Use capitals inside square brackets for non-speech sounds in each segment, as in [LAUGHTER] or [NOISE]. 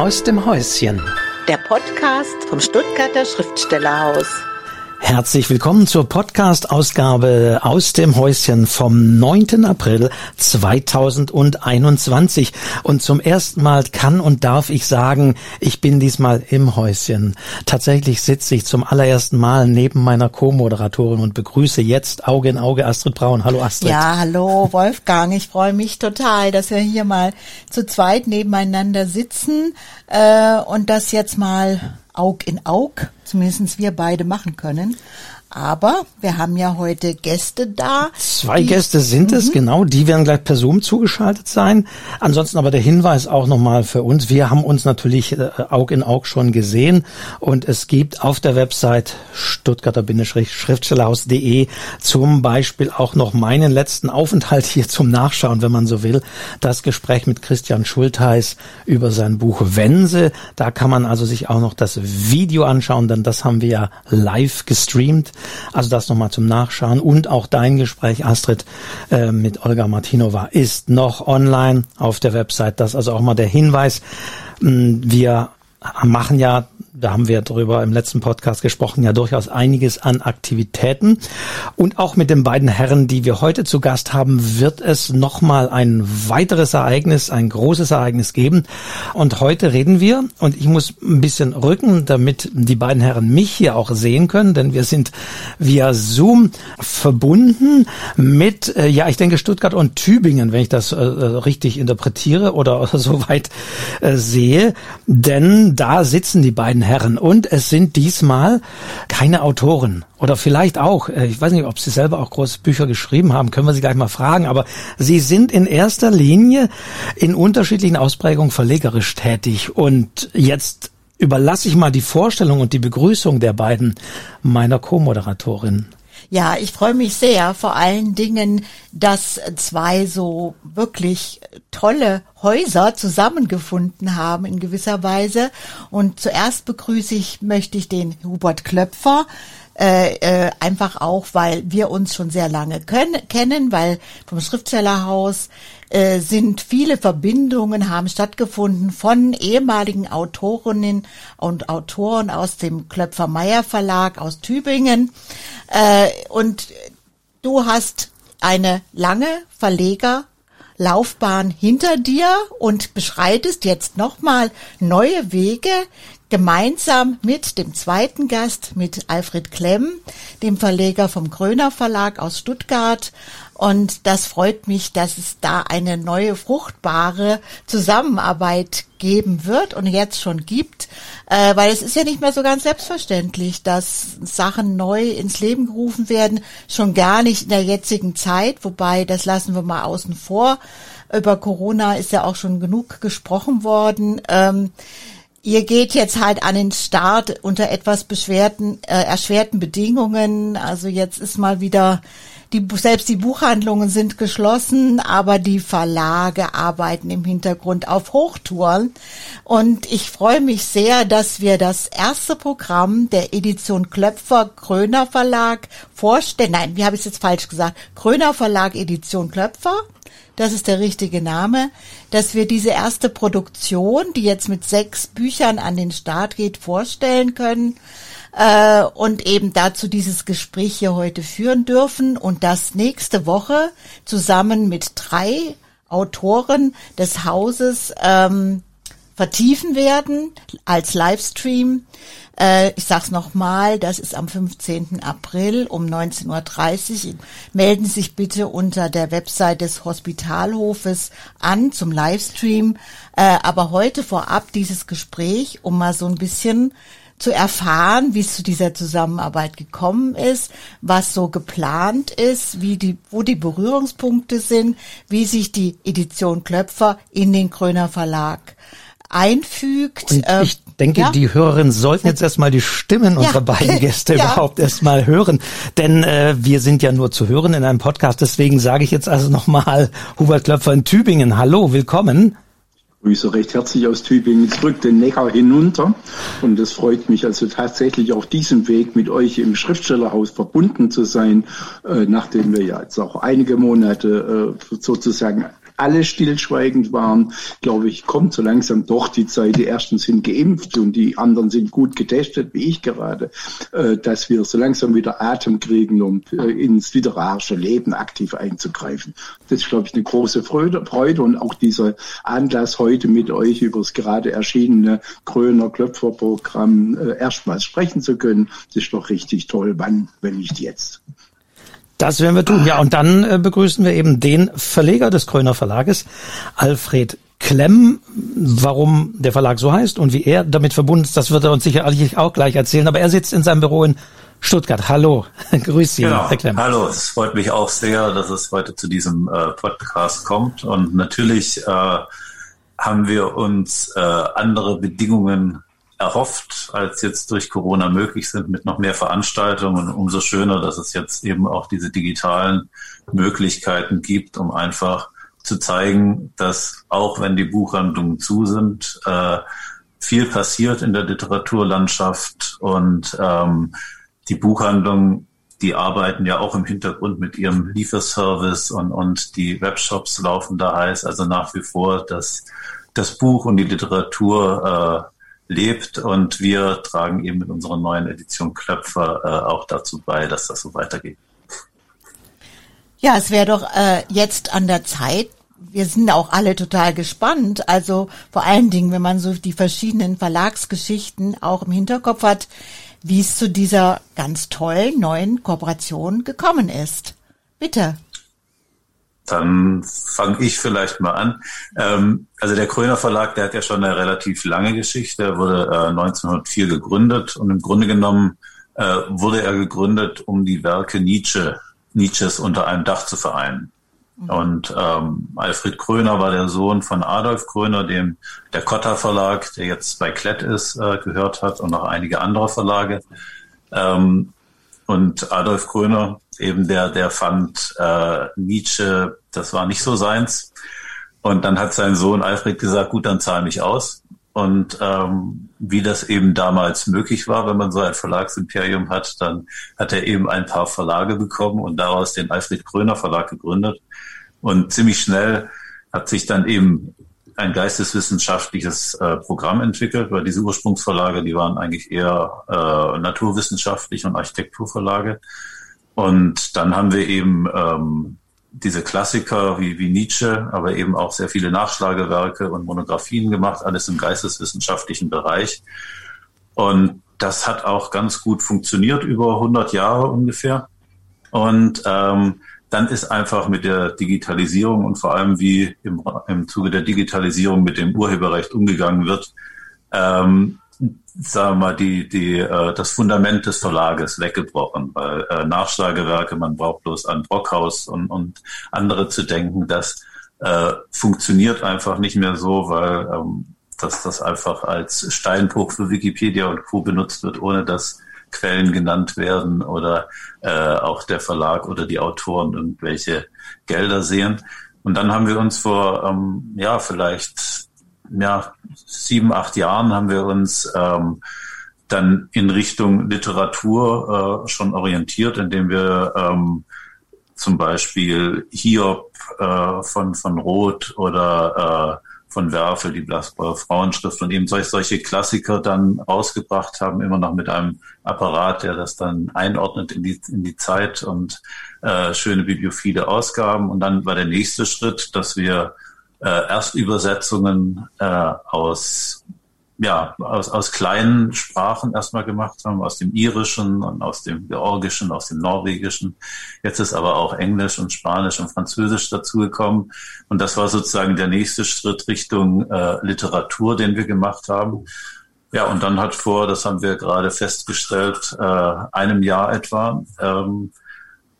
aus dem Häuschen. Der Podcast vom Stuttgarter Schriftstellerhaus. Herzlich willkommen zur Podcast-Ausgabe aus dem Häuschen vom 9. April 2021. Und zum ersten Mal kann und darf ich sagen, ich bin diesmal im Häuschen. Tatsächlich sitze ich zum allerersten Mal neben meiner Co-Moderatorin und begrüße jetzt Auge in Auge Astrid Braun. Hallo Astrid. Ja, hallo Wolfgang. Ich freue mich total, dass wir hier mal zu zweit nebeneinander sitzen äh, und das jetzt mal Aug in Aug, zumindest wir beide machen können. Aber wir haben ja heute Gäste da. Zwei Gäste sind es, mhm. genau. Die werden gleich per Zoom zugeschaltet sein. Ansonsten aber der Hinweis auch nochmal für uns. Wir haben uns natürlich äh, Aug in Aug schon gesehen und es gibt auf der Website stuttgarter-schriftstellerhaus.de zum Beispiel auch noch meinen letzten Aufenthalt hier zum Nachschauen, wenn man so will. Das Gespräch mit Christian Schultheiß über sein Buch Wense. Da kann man also sich auch noch das Video anschauen, denn das haben wir ja live gestreamt. Also das nochmal zum Nachschauen. Und auch dein Gespräch, Astrid, äh, mit Olga Martinova ist noch online auf der Website. Das ist also auch mal der Hinweis. Mm, wir machen ja da haben wir darüber im letzten Podcast gesprochen, ja durchaus einiges an Aktivitäten. Und auch mit den beiden Herren, die wir heute zu Gast haben, wird es nochmal ein weiteres Ereignis, ein großes Ereignis geben. Und heute reden wir, und ich muss ein bisschen rücken, damit die beiden Herren mich hier auch sehen können, denn wir sind via Zoom verbunden mit, äh, ja, ich denke Stuttgart und Tübingen, wenn ich das äh, äh richtig interpretiere oder, [LAUGHS] soweit äh, sehe. Denn da sitzen die beiden Herren. Und es sind diesmal keine Autoren. Oder vielleicht auch, äh, ich weiß nicht, ob Sie selber auch große Bücher geschrieben haben, können wir Sie gleich mal fragen. Aber Sie sind in erster Linie in unterschiedlichen Ausprägungen verlegerisch tätig. Und jetzt überlasse ich mal die Vorstellung und die Begrüßung der beiden meiner Co-Moderatorin. Ja, ich freue mich sehr, vor allen Dingen, dass zwei so wirklich tolle Häuser zusammengefunden haben in gewisser Weise. Und zuerst begrüße ich, möchte ich den Hubert Klöpfer, äh, äh, einfach auch, weil wir uns schon sehr lange können, kennen, weil vom Schriftstellerhaus äh, sind viele Verbindungen haben stattgefunden von ehemaligen Autorinnen und Autoren aus dem Klöpfer Meyer Verlag aus Tübingen. Äh, und du hast eine lange Verlegerlaufbahn hinter dir und beschreitest jetzt nochmal neue Wege, gemeinsam mit dem zweiten Gast, mit Alfred Klemm, dem Verleger vom Gröner Verlag aus Stuttgart. Und das freut mich, dass es da eine neue fruchtbare Zusammenarbeit geben wird und jetzt schon gibt, äh, weil es ist ja nicht mehr so ganz selbstverständlich, dass Sachen neu ins Leben gerufen werden, schon gar nicht in der jetzigen Zeit, wobei das lassen wir mal außen vor. Über Corona ist ja auch schon genug gesprochen worden. Ähm, Ihr geht jetzt halt an den Start unter etwas beschwerten, äh, erschwerten Bedingungen. Also jetzt ist mal wieder die, selbst die Buchhandlungen sind geschlossen, aber die Verlage arbeiten im Hintergrund auf Hochtouren. Und ich freue mich sehr, dass wir das erste Programm der Edition Klöpfer Kröner Verlag vorstellen. Nein, wie habe ich es jetzt falsch gesagt? Kröner Verlag Edition Klöpfer das ist der richtige Name, dass wir diese erste Produktion, die jetzt mit sechs Büchern an den Start geht, vorstellen können äh, und eben dazu dieses Gespräch hier heute führen dürfen und das nächste Woche zusammen mit drei Autoren des Hauses ähm, vertiefen werden als Livestream. Äh, ich sag's nochmal, das ist am 15. April um 19.30 Uhr. Melden Sie sich bitte unter der Website des Hospitalhofes an zum Livestream. Äh, aber heute vorab dieses Gespräch, um mal so ein bisschen zu erfahren, wie es zu dieser Zusammenarbeit gekommen ist, was so geplant ist, wie die, wo die Berührungspunkte sind, wie sich die Edition Klöpfer in den Kröner Verlag einfügt. Und ähm, ich denke, ja? die Hörerinnen sollten jetzt erstmal die Stimmen ja. unserer beiden [LAUGHS] Gäste ja. überhaupt erstmal hören. Denn äh, wir sind ja nur zu hören in einem Podcast. Deswegen sage ich jetzt also nochmal Hubert Klöpfer in Tübingen. Hallo, willkommen. Grüße recht herzlich aus Tübingen zurück den Neckar hinunter. Und es freut mich also tatsächlich auf diesem Weg mit euch im Schriftstellerhaus verbunden zu sein, äh, nachdem wir ja jetzt auch einige Monate äh, sozusagen alle stillschweigend waren, glaube ich, kommt so langsam doch die Zeit. Die ersten sind geimpft und die anderen sind gut getestet, wie ich gerade, äh, dass wir so langsam wieder Atem kriegen, um äh, ins literarische Leben aktiv einzugreifen. Das ist, glaube ich, eine große Freude, Freude und auch dieser Anlass heute mit euch über das gerade erschienene Kröner Klöpfer Programm äh, erstmals sprechen zu können. Das ist doch richtig toll. Wann, wenn nicht jetzt? Das werden wir tun. Ja, und dann äh, begrüßen wir eben den Verleger des Kröner Verlages, Alfred Klemm. Warum der Verlag so heißt und wie er damit verbunden ist, das wird er uns sicherlich auch gleich erzählen. Aber er sitzt in seinem Büro in Stuttgart. Hallo, [LAUGHS] grüß Sie, genau. Herr Klemm. Hallo, es freut mich auch sehr, dass es heute zu diesem äh, Podcast kommt. Und natürlich äh, haben wir uns äh, andere Bedingungen erhofft, als jetzt durch Corona möglich sind mit noch mehr Veranstaltungen. Und umso schöner, dass es jetzt eben auch diese digitalen Möglichkeiten gibt, um einfach zu zeigen, dass auch wenn die Buchhandlungen zu sind, äh, viel passiert in der Literaturlandschaft und ähm, die Buchhandlungen, die arbeiten ja auch im Hintergrund mit ihrem Lieferservice und, und die Webshops laufen da heiß. Also nach wie vor, dass das Buch und die Literatur äh, lebt und wir tragen eben mit unserer neuen Edition Klöpfer äh, auch dazu bei, dass das so weitergeht. Ja, es wäre doch äh, jetzt an der Zeit. Wir sind auch alle total gespannt. Also vor allen Dingen, wenn man so die verschiedenen Verlagsgeschichten auch im Hinterkopf hat, wie es zu dieser ganz tollen neuen Kooperation gekommen ist. Bitte. Dann fange ich vielleicht mal an. Ähm, also der Kröner Verlag, der hat ja schon eine relativ lange Geschichte. Er wurde äh, 1904 gegründet und im Grunde genommen äh, wurde er gegründet, um die Werke Nietzsche, Nietzsches unter einem Dach zu vereinen. Mhm. Und ähm, Alfred Kröner war der Sohn von Adolf Kröner, dem der Kotter Verlag, der jetzt bei Klett ist, äh, gehört hat und noch einige andere Verlage. Ähm, und Adolf Kröner, eben der, der fand äh, Nietzsche, das war nicht so seins. Und dann hat sein Sohn Alfred gesagt, gut, dann zahl mich aus. Und ähm, wie das eben damals möglich war, wenn man so ein Verlagsimperium hat, dann hat er eben ein paar Verlage bekommen und daraus den Alfred Kröner Verlag gegründet. Und ziemlich schnell hat sich dann eben ein geisteswissenschaftliches äh, Programm entwickelt, weil diese Ursprungsverlage, die waren eigentlich eher äh, naturwissenschaftlich und Architekturverlage. Und dann haben wir eben ähm, diese Klassiker wie, wie Nietzsche, aber eben auch sehr viele Nachschlagewerke und Monographien gemacht, alles im geisteswissenschaftlichen Bereich. Und das hat auch ganz gut funktioniert über 100 Jahre ungefähr. Und ähm, dann ist einfach mit der Digitalisierung und vor allem wie im, im Zuge der Digitalisierung mit dem Urheberrecht umgegangen wird, ähm, sagen wir mal, die, die, äh, das Fundament des Verlages weggebrochen, weil äh, Nachschlagewerke, man braucht bloß an Brockhaus und, und andere zu denken, das äh, funktioniert einfach nicht mehr so, weil ähm, dass das einfach als Steinbruch für Wikipedia und Co. benutzt wird, ohne dass Quellen genannt werden oder äh, auch der Verlag oder die Autoren irgendwelche Gelder sehen. Und dann haben wir uns vor, ähm, ja, vielleicht ja, sieben, acht Jahren haben wir uns ähm, dann in Richtung Literatur äh, schon orientiert, indem wir ähm, zum Beispiel Hiob äh, von, von Roth oder äh, von Werfel, die Blassbauer Frauenschrift und eben solche, solche Klassiker dann rausgebracht haben, immer noch mit einem Apparat, der das dann einordnet in die, in die Zeit und äh, schöne bibliophile Ausgaben. Und dann war der nächste Schritt, dass wir äh, Erstübersetzungen äh, aus ja, aus, aus kleinen Sprachen erstmal gemacht haben, aus dem Irischen und aus dem Georgischen, aus dem Norwegischen. Jetzt ist aber auch Englisch und Spanisch und Französisch dazugekommen. Und das war sozusagen der nächste Schritt Richtung äh, Literatur, den wir gemacht haben. Ja, und dann hat vor, das haben wir gerade festgestellt, äh, einem Jahr etwa, ähm,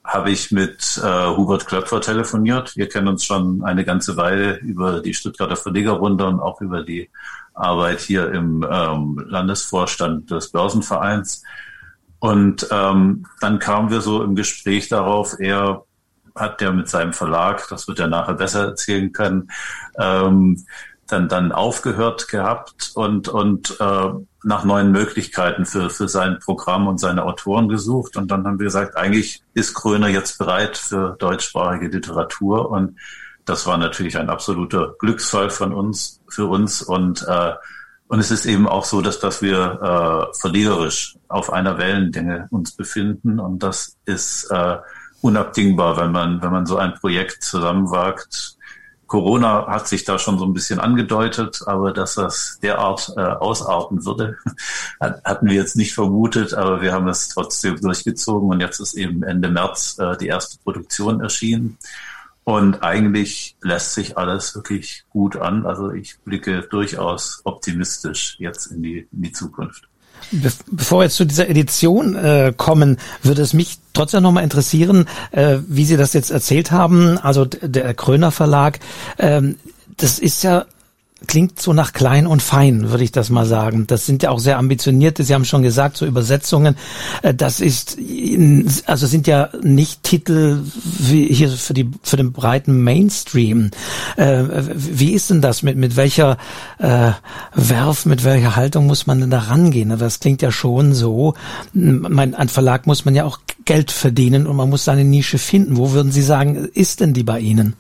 habe ich mit äh, Hubert Klöpfer telefoniert. Wir kennen uns schon eine ganze Weile über die Stuttgarter Verlegerrunde und auch über die Arbeit hier im ähm, Landesvorstand des Börsenvereins. Und ähm, dann kamen wir so im Gespräch darauf, er hat ja mit seinem Verlag, das wird er nachher besser erzählen können, ähm, dann, dann aufgehört gehabt und, und äh, nach neuen Möglichkeiten für, für sein Programm und seine Autoren gesucht. Und dann haben wir gesagt, eigentlich ist Kröner jetzt bereit für deutschsprachige Literatur. Und das war natürlich ein absoluter Glücksfall von uns, für uns und äh, und es ist eben auch so, dass, dass wir äh, verlegerisch auf einer Wellenlänge uns befinden. Und das ist äh, unabdingbar, wenn man, wenn man so ein Projekt zusammenwagt. Corona hat sich da schon so ein bisschen angedeutet, aber dass das derart äh, ausarten würde, [LAUGHS] hatten wir jetzt nicht vermutet, aber wir haben es trotzdem durchgezogen und jetzt ist eben Ende März äh, die erste Produktion erschienen. Und eigentlich lässt sich alles wirklich gut an. Also ich blicke durchaus optimistisch jetzt in die, in die Zukunft. Bevor wir jetzt zu dieser Edition äh, kommen, würde es mich trotzdem nochmal interessieren, äh, wie Sie das jetzt erzählt haben. Also der Kröner Verlag, ähm, das ist ja klingt so nach klein und fein, würde ich das mal sagen. Das sind ja auch sehr ambitionierte, Sie haben schon gesagt, so Übersetzungen. Äh, das ist, also sind ja nicht Titel wie hier für die, für den breiten Mainstream. Äh, wie ist denn das? Mit, mit welcher äh, Werf, mit welcher Haltung muss man denn da rangehen? Das klingt ja schon so. Mein, ein Verlag muss man ja auch Geld verdienen und man muss seine Nische finden. Wo würden Sie sagen, ist denn die bei Ihnen?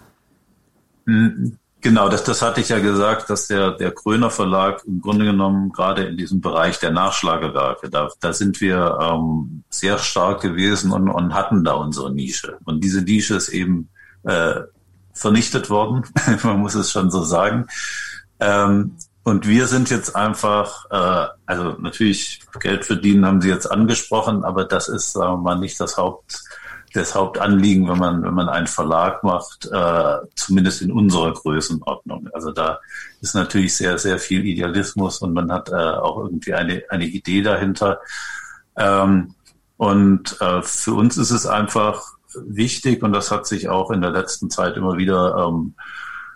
Genau, das, das hatte ich ja gesagt, dass der, der Kröner Verlag im Grunde genommen gerade in diesem Bereich der Nachschlagewerke, da, da sind wir ähm, sehr stark gewesen und, und hatten da unsere Nische. Und diese Nische ist eben äh, vernichtet worden, [LAUGHS] man muss es schon so sagen. Ähm, und wir sind jetzt einfach, äh, also natürlich Geld verdienen haben Sie jetzt angesprochen, aber das ist, sagen wir mal, nicht das Haupt das Hauptanliegen, wenn man, wenn man einen Verlag macht, äh, zumindest in unserer Größenordnung. Also da ist natürlich sehr, sehr viel Idealismus und man hat äh, auch irgendwie eine, eine Idee dahinter. Ähm, und äh, für uns ist es einfach wichtig, und das hat sich auch in der letzten Zeit immer wieder ähm,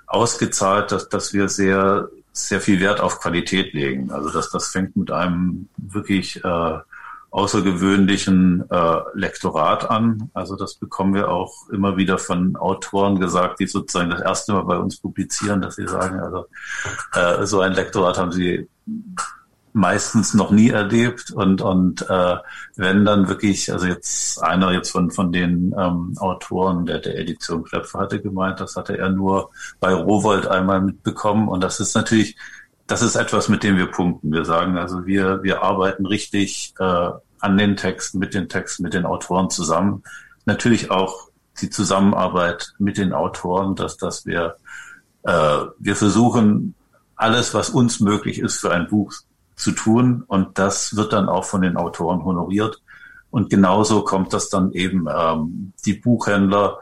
ausgezahlt, dass, dass wir sehr, sehr viel Wert auf Qualität legen. Also dass das fängt mit einem wirklich äh, außergewöhnlichen äh, Lektorat an. Also das bekommen wir auch immer wieder von Autoren gesagt, die sozusagen das erste Mal bei uns publizieren, dass sie sagen, also äh, so ein Lektorat haben sie meistens noch nie erlebt und und äh, wenn dann wirklich, also jetzt einer jetzt von von den ähm, Autoren der der Edition Klepfer hatte gemeint, das hatte er nur bei Rowold einmal mitbekommen und das ist natürlich das ist etwas, mit dem wir punkten. Wir sagen also, wir, wir arbeiten richtig äh, an den Texten, mit den Texten, mit den Autoren zusammen. Natürlich auch die Zusammenarbeit mit den Autoren, dass, dass wir, äh, wir versuchen, alles, was uns möglich ist, für ein Buch zu tun. Und das wird dann auch von den Autoren honoriert. Und genauso kommt das dann eben ähm, die Buchhändler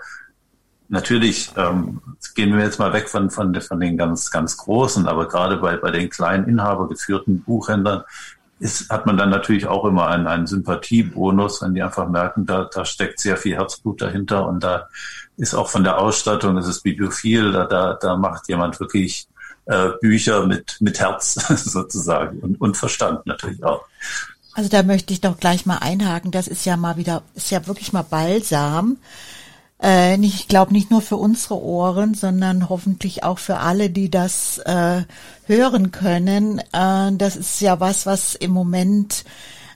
natürlich ähm, gehen wir jetzt mal weg von, von, von den ganz, ganz großen, aber gerade bei, bei den kleinen inhabergeführten Buchhändlern ist, hat man dann natürlich auch immer einen, einen Sympathiebonus, wenn die einfach merken, da, da steckt sehr viel Herzblut dahinter und da ist auch von der Ausstattung, es ist bibliophil, da, da, da macht jemand wirklich äh, Bücher mit, mit Herz [LAUGHS] sozusagen und, und Verstand natürlich auch. Also da möchte ich doch gleich mal einhaken. Das ist ja mal wieder, ist ja wirklich mal balsam, äh, ich glaube nicht nur für unsere Ohren, sondern hoffentlich auch für alle, die das äh, hören können. Äh, das ist ja was, was im Moment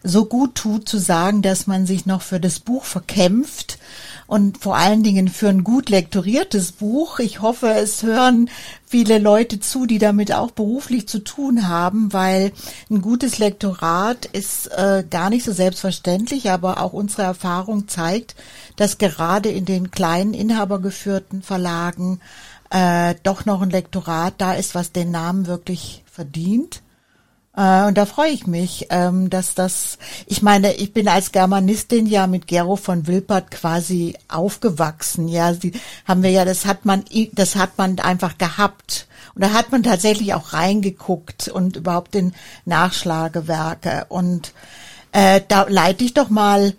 so gut tut, zu sagen, dass man sich noch für das Buch verkämpft und vor allen Dingen für ein gut lektoriertes Buch. Ich hoffe, es hören viele Leute zu, die damit auch beruflich zu tun haben, weil ein gutes Lektorat ist äh, gar nicht so selbstverständlich, aber auch unsere Erfahrung zeigt, dass gerade in den kleinen inhabergeführten Verlagen äh, doch noch ein Lektorat da ist, was den Namen wirklich verdient. Äh, und da freue ich mich, ähm, dass das, ich meine, ich bin als Germanistin ja mit Gero von Wilpert quasi aufgewachsen. Ja, sie haben wir ja, das hat man, das hat man einfach gehabt. Und da hat man tatsächlich auch reingeguckt und überhaupt in Nachschlagewerke. Und äh, da leite ich doch mal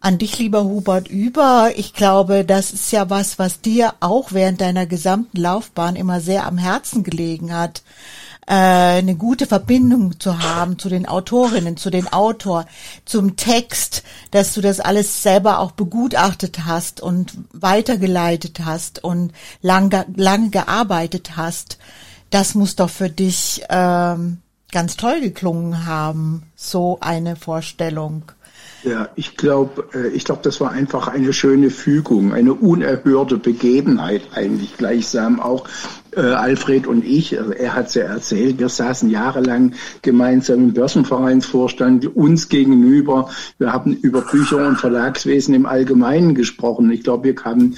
an dich, lieber Hubert, über. Ich glaube, das ist ja was, was dir auch während deiner gesamten Laufbahn immer sehr am Herzen gelegen hat äh, eine gute Verbindung zu haben zu den Autorinnen, zu den Autor, zum Text, dass du das alles selber auch begutachtet hast und weitergeleitet hast und lange lang gearbeitet hast. Das muss doch für dich ähm, ganz toll geklungen haben, so eine Vorstellung. Ja, ich glaube, äh, ich glaube, das war einfach eine schöne Fügung, eine unerhörte Begebenheit eigentlich gleichsam auch. Äh, Alfred und ich, also er hat es ja erzählt, wir saßen jahrelang gemeinsam im Börsenvereinsvorstand, uns gegenüber. Wir haben über Bücher und Verlagswesen im Allgemeinen gesprochen. Ich glaube, wir kamen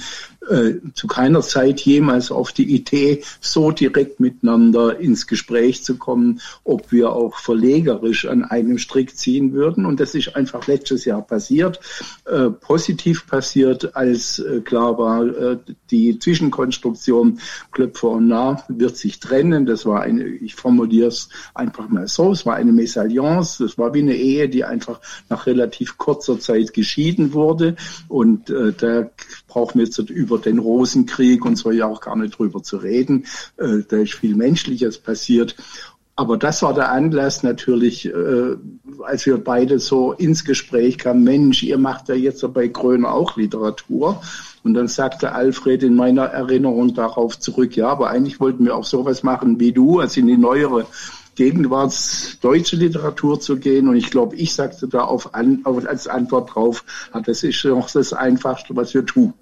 äh, zu keiner Zeit jemals auf die Idee, so direkt miteinander ins Gespräch zu kommen, ob wir auch verlegerisch an einem Strick ziehen würden. Und das ist einfach letztes Jahr passiert, äh, positiv passiert, als äh, klar war, äh, die Zwischenkonstruktion Klöpfer und Nah wird sich trennen. Das war eine, ich formuliere es einfach mal so, es war eine Mesalliance, das war wie eine Ehe, die einfach nach relativ kurzer Zeit geschieden wurde. Und äh, da brauchen wir jetzt über den Rosenkrieg und so ja auch gar nicht drüber zu reden. Äh, da ist viel Menschliches passiert. Aber das war der Anlass natürlich, äh, als wir beide so ins Gespräch kamen, Mensch, ihr macht ja jetzt bei Gröner auch Literatur. Und dann sagte Alfred in meiner Erinnerung darauf zurück, ja, aber eigentlich wollten wir auch sowas machen wie du, also in die neuere gegenwartsdeutsche Literatur zu gehen. Und ich glaube, ich sagte da auf, an, auf als Antwort drauf, das ist noch das Einfachste, was wir tun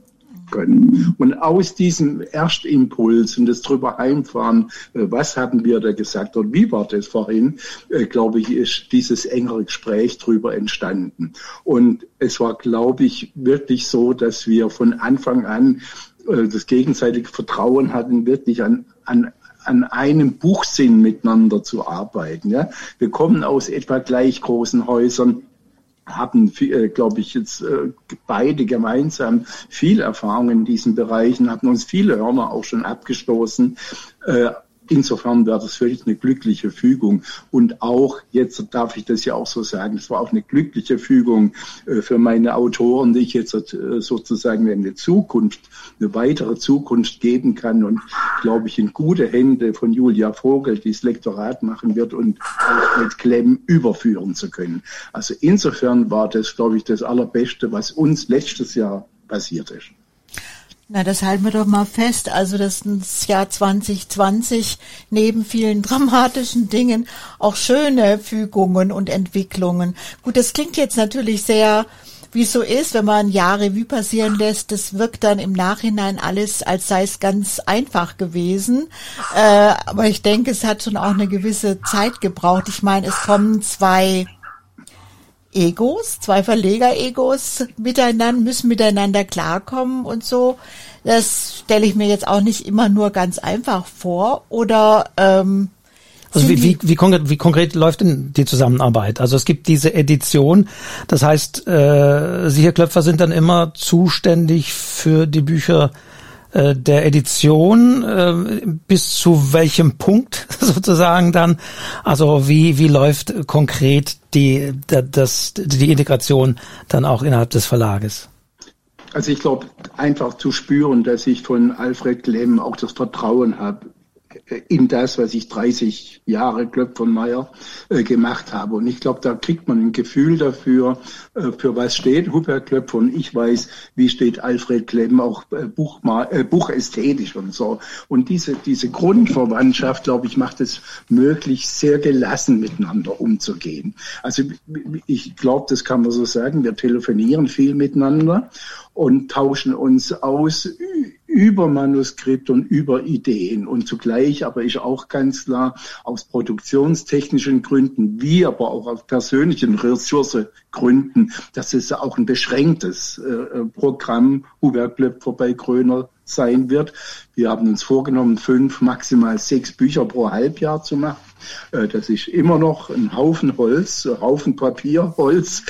können. Und aus diesem Erstimpuls und das drüber heimfahren, äh, was haben wir da gesagt und wie war das vorhin, äh, glaube ich, ist dieses engere Gespräch drüber entstanden. Und es war, glaube ich, wirklich so, dass wir von Anfang an das gegenseitige Vertrauen hatten, wirklich an, an an einem Buchsinn miteinander zu arbeiten. Ja? Wir kommen aus etwa gleich großen Häusern, haben, äh, glaube ich, jetzt äh, beide gemeinsam viel Erfahrung in diesen Bereichen, hatten uns viele Hörner auch schon abgestoßen. Äh, Insofern wäre das völlig eine glückliche Fügung. Und auch, jetzt darf ich das ja auch so sagen, es war auch eine glückliche Fügung äh, für meine Autoren, die ich jetzt äh, sozusagen eine Zukunft, eine weitere Zukunft geben kann und, glaube ich, in gute Hände von Julia Vogel, die das Lektorat machen wird und auch mit Klemm überführen zu können. Also insofern war das, glaube ich, das Allerbeste, was uns letztes Jahr passiert ist. Na, das halten wir doch mal fest. Also, dass das Jahr 2020 neben vielen [LAUGHS] dramatischen Dingen auch schöne Fügungen und Entwicklungen. Gut, das klingt jetzt natürlich sehr, wie es so ist, wenn man Jahre wie passieren lässt. Das wirkt dann im Nachhinein alles, als sei es ganz einfach gewesen. Äh, aber ich denke, es hat schon auch eine gewisse Zeit gebraucht. Ich meine, es kommen zwei Egos, zwei Verleger-Egos miteinander, müssen miteinander klarkommen und so. Das stelle ich mir jetzt auch nicht immer nur ganz einfach vor. Oder ähm, also wie, wie, wie, konkret, wie konkret läuft denn die Zusammenarbeit? Also es gibt diese Edition, das heißt, äh, Sie, Herr Klöpfer, sind dann immer zuständig für die Bücher äh, der Edition äh, bis zu welchem Punkt [LAUGHS] sozusagen dann? Also wie, wie läuft konkret die, das, die Integration dann auch innerhalb des Verlages? Also ich glaube, einfach zu spüren, dass ich von Alfred Klemm auch das Vertrauen habe, in das, was ich 30 Jahre Klöpfenmeier äh, gemacht habe. Und ich glaube, da kriegt man ein Gefühl dafür, äh, für was steht Hubert Klöpfer. Und ich weiß, wie steht Alfred Klemm auch äh, Buchma äh, buchästhetisch und so. Und diese, diese Grundverwandtschaft, glaube ich, macht es möglich, sehr gelassen miteinander umzugehen. Also ich glaube, das kann man so sagen. Wir telefonieren viel miteinander und tauschen uns aus über Manuskript und über Ideen. Und zugleich aber ist auch ganz klar aus produktionstechnischen Gründen, wie aber auch aus persönlichen Ressourcegründen, dass es auch ein beschränktes äh, Programm Hubert Blöpfer bei Gröner sein wird. Wir haben uns vorgenommen, fünf, maximal sechs Bücher pro Halbjahr zu machen. Äh, das ist immer noch ein Haufen Holz, ein Haufen Papier, Holz.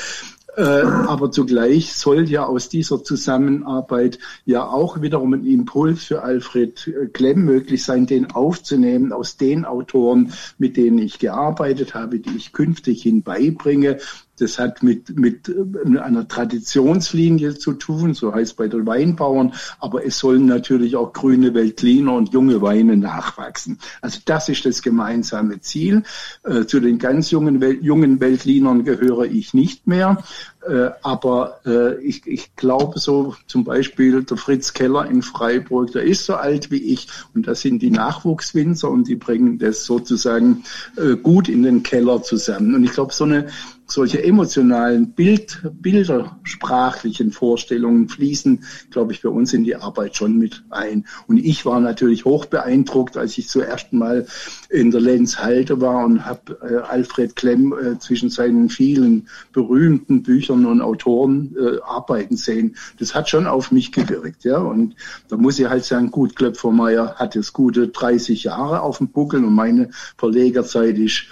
Äh, aber zugleich soll ja aus dieser Zusammenarbeit ja auch wiederum ein Impuls für Alfred Klemm möglich sein, den aufzunehmen aus den Autoren, mit denen ich gearbeitet habe, die ich künftig hinbeibringe. Das hat mit, mit einer Traditionslinie zu tun, so heißt bei den Weinbauern, aber es sollen natürlich auch grüne Weltliner und junge Weine nachwachsen. Also das ist das gemeinsame Ziel. Äh, zu den ganz jungen, jungen Weltlinern gehöre ich nicht mehr. Äh, aber äh, ich, ich glaube so zum Beispiel der Fritz Keller in Freiburg, der ist so alt wie ich und das sind die Nachwuchswinzer und die bringen das sozusagen äh, gut in den Keller zusammen. Und ich glaube, so eine solche emotionalen Bild, bildersprachlichen Vorstellungen fließen, glaube ich, bei uns in die Arbeit schon mit ein. Und ich war natürlich hoch beeindruckt, als ich zuerst mal in der Lenz Halte war und habe äh, Alfred Klemm äh, zwischen seinen vielen berühmten Büchern und Autoren äh, arbeiten sehen. Das hat schon auf mich gewirkt, ja. Und da muss ich halt sagen, gut, Klöpfermeier hat jetzt gute 30 Jahre auf dem Buckel und meine Verlegerzeit ist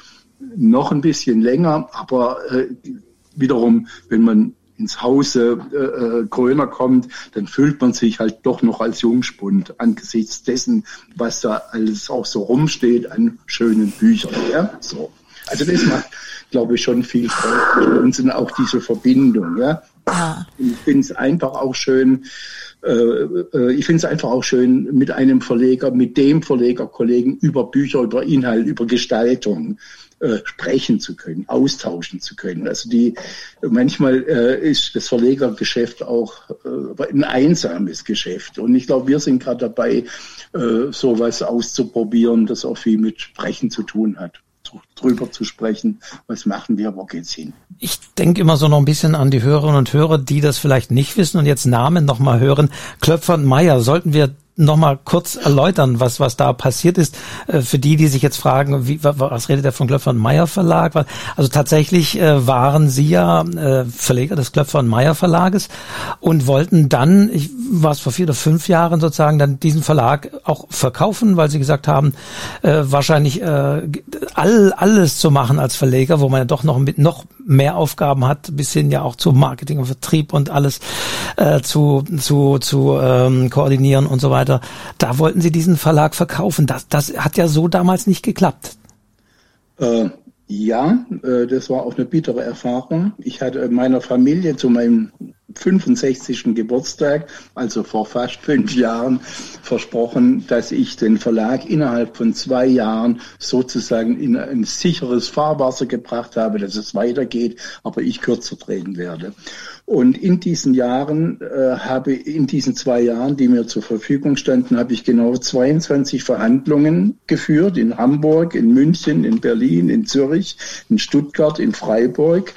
noch ein bisschen länger, aber äh, wiederum, wenn man ins Hause äh, äh, Kröner kommt, dann fühlt man sich halt doch noch als Jungspund angesichts dessen, was da alles auch so rumsteht an schönen Büchern. Ja? So. Also das macht, glaube ich, schon viel Freude. Und sind auch diese Verbindung. Ja? ja. Ich finde es einfach auch schön, äh, äh, ich finde es einfach auch schön, mit einem Verleger, mit dem Verlegerkollegen über Bücher, über Inhalt, über Gestaltung äh, sprechen zu können, austauschen zu können. Also die manchmal äh, ist das Verlegergeschäft auch äh, ein einsames Geschäft. Und ich glaube, wir sind gerade dabei, äh, sowas auszuprobieren, das auch viel mit Sprechen zu tun hat drüber zu sprechen, was machen wir, wo geht's hin. Ich denke immer so noch ein bisschen an die Hörerinnen und Hörer, die das vielleicht nicht wissen und jetzt Namen nochmal hören. Klöpfer und Meier, sollten wir noch mal kurz erläutern, was was da passiert ist äh, für die, die sich jetzt fragen, wie, was redet der von Klöpfer und Meyer Verlag? Also tatsächlich äh, waren Sie ja äh, Verleger des Klöpfer und Meyer Verlages und wollten dann, ich war es vor vier oder fünf Jahren sozusagen, dann diesen Verlag auch verkaufen, weil Sie gesagt haben, wahrscheinlich all, alles zu machen als Verleger, wo man ja doch noch mit noch mehr Aufgaben hat, bis hin ja auch zu Marketing und Vertrieb und alles zu zu zu ähm, koordinieren und so weiter weiter. Da wollten sie diesen Verlag verkaufen. Das, das hat ja so damals nicht geklappt. Äh, ja, äh, das war auch eine bittere Erfahrung. Ich hatte meiner Familie zu meinem 65. Geburtstag, also vor fast fünf Jahren, versprochen, dass ich den Verlag innerhalb von zwei Jahren sozusagen in ein sicheres Fahrwasser gebracht habe, dass es weitergeht, aber ich kürzer treten werde. Und in diesen Jahren äh, habe in diesen zwei Jahren, die mir zur Verfügung standen, habe ich genau 22 Verhandlungen geführt in Hamburg, in München, in Berlin, in Zürich, in Stuttgart, in Freiburg.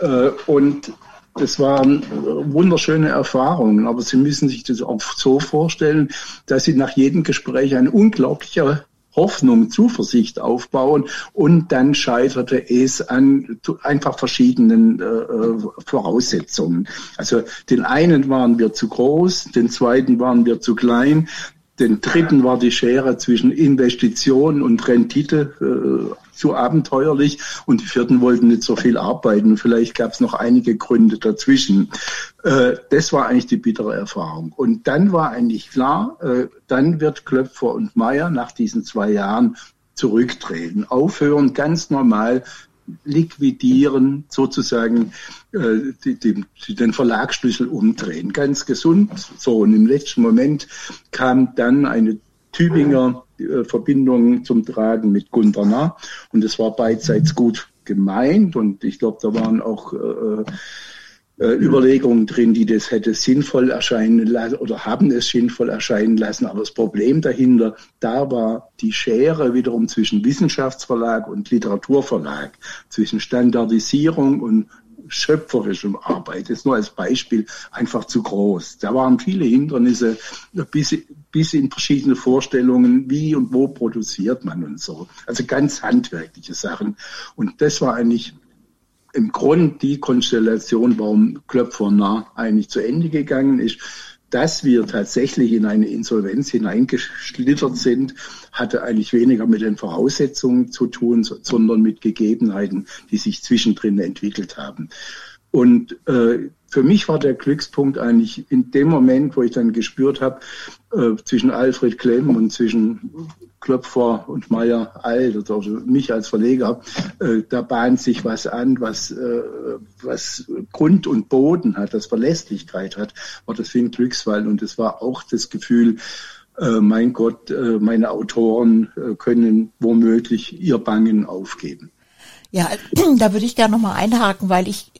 Äh, und das waren wunderschöne Erfahrungen, aber Sie müssen sich das auch so vorstellen, dass Sie nach jedem Gespräch ein unglaublicher Hoffnung, Zuversicht aufbauen und dann scheiterte es an einfach verschiedenen äh, äh, Voraussetzungen. Also den einen waren wir zu groß, den zweiten waren wir zu klein, den dritten war die Schere zwischen Investition und Rendite äh, zu abenteuerlich und die vierten wollten nicht so viel arbeiten. Vielleicht gab es noch einige Gründe dazwischen. Äh, das war eigentlich die bittere Erfahrung. Und dann war eigentlich klar, äh, dann wird Klöpfer und Meyer nach diesen zwei Jahren zurücktreten, aufhören, ganz normal liquidieren, sozusagen äh, den Verlagsschlüssel umdrehen. Ganz gesund. So, und im letzten Moment kam dann eine Tübinger Verbindung zum Tragen mit Gunter Nah. Und es war beidseits gut gemeint und ich glaube, da waren auch äh, Überlegungen drin, die das hätte sinnvoll erscheinen lassen oder haben es sinnvoll erscheinen lassen. Aber das Problem dahinter, da war die Schere wiederum zwischen Wissenschaftsverlag und Literaturverlag, zwischen Standardisierung und schöpferischem Arbeit, das ist nur als Beispiel einfach zu groß. Da waren viele Hindernisse bis, bis in verschiedene Vorstellungen, wie und wo produziert man und so. Also ganz handwerkliche Sachen. Und das war eigentlich im Grund die Konstellation, warum Klöpfer nah eigentlich zu Ende gegangen ist. Dass wir tatsächlich in eine Insolvenz hineingeschlittert sind, hatte eigentlich weniger mit den Voraussetzungen zu tun, sondern mit Gegebenheiten, die sich zwischendrin entwickelt haben. Und äh, für mich war der Glückspunkt eigentlich in dem Moment, wo ich dann gespürt habe, äh, zwischen Alfred Klemm und zwischen Klopfer und Meyer alt, also mich als Verleger, äh, da bahnt sich was an, was, äh, was Grund und Boden hat, das Verlässlichkeit hat, war das wie ein Glücksfall. Und es war auch das Gefühl, äh, mein Gott, äh, meine Autoren äh, können womöglich ihr Bangen aufgeben. Ja, [CLEARS THROAT] da würde ich gerne nochmal einhaken, weil ich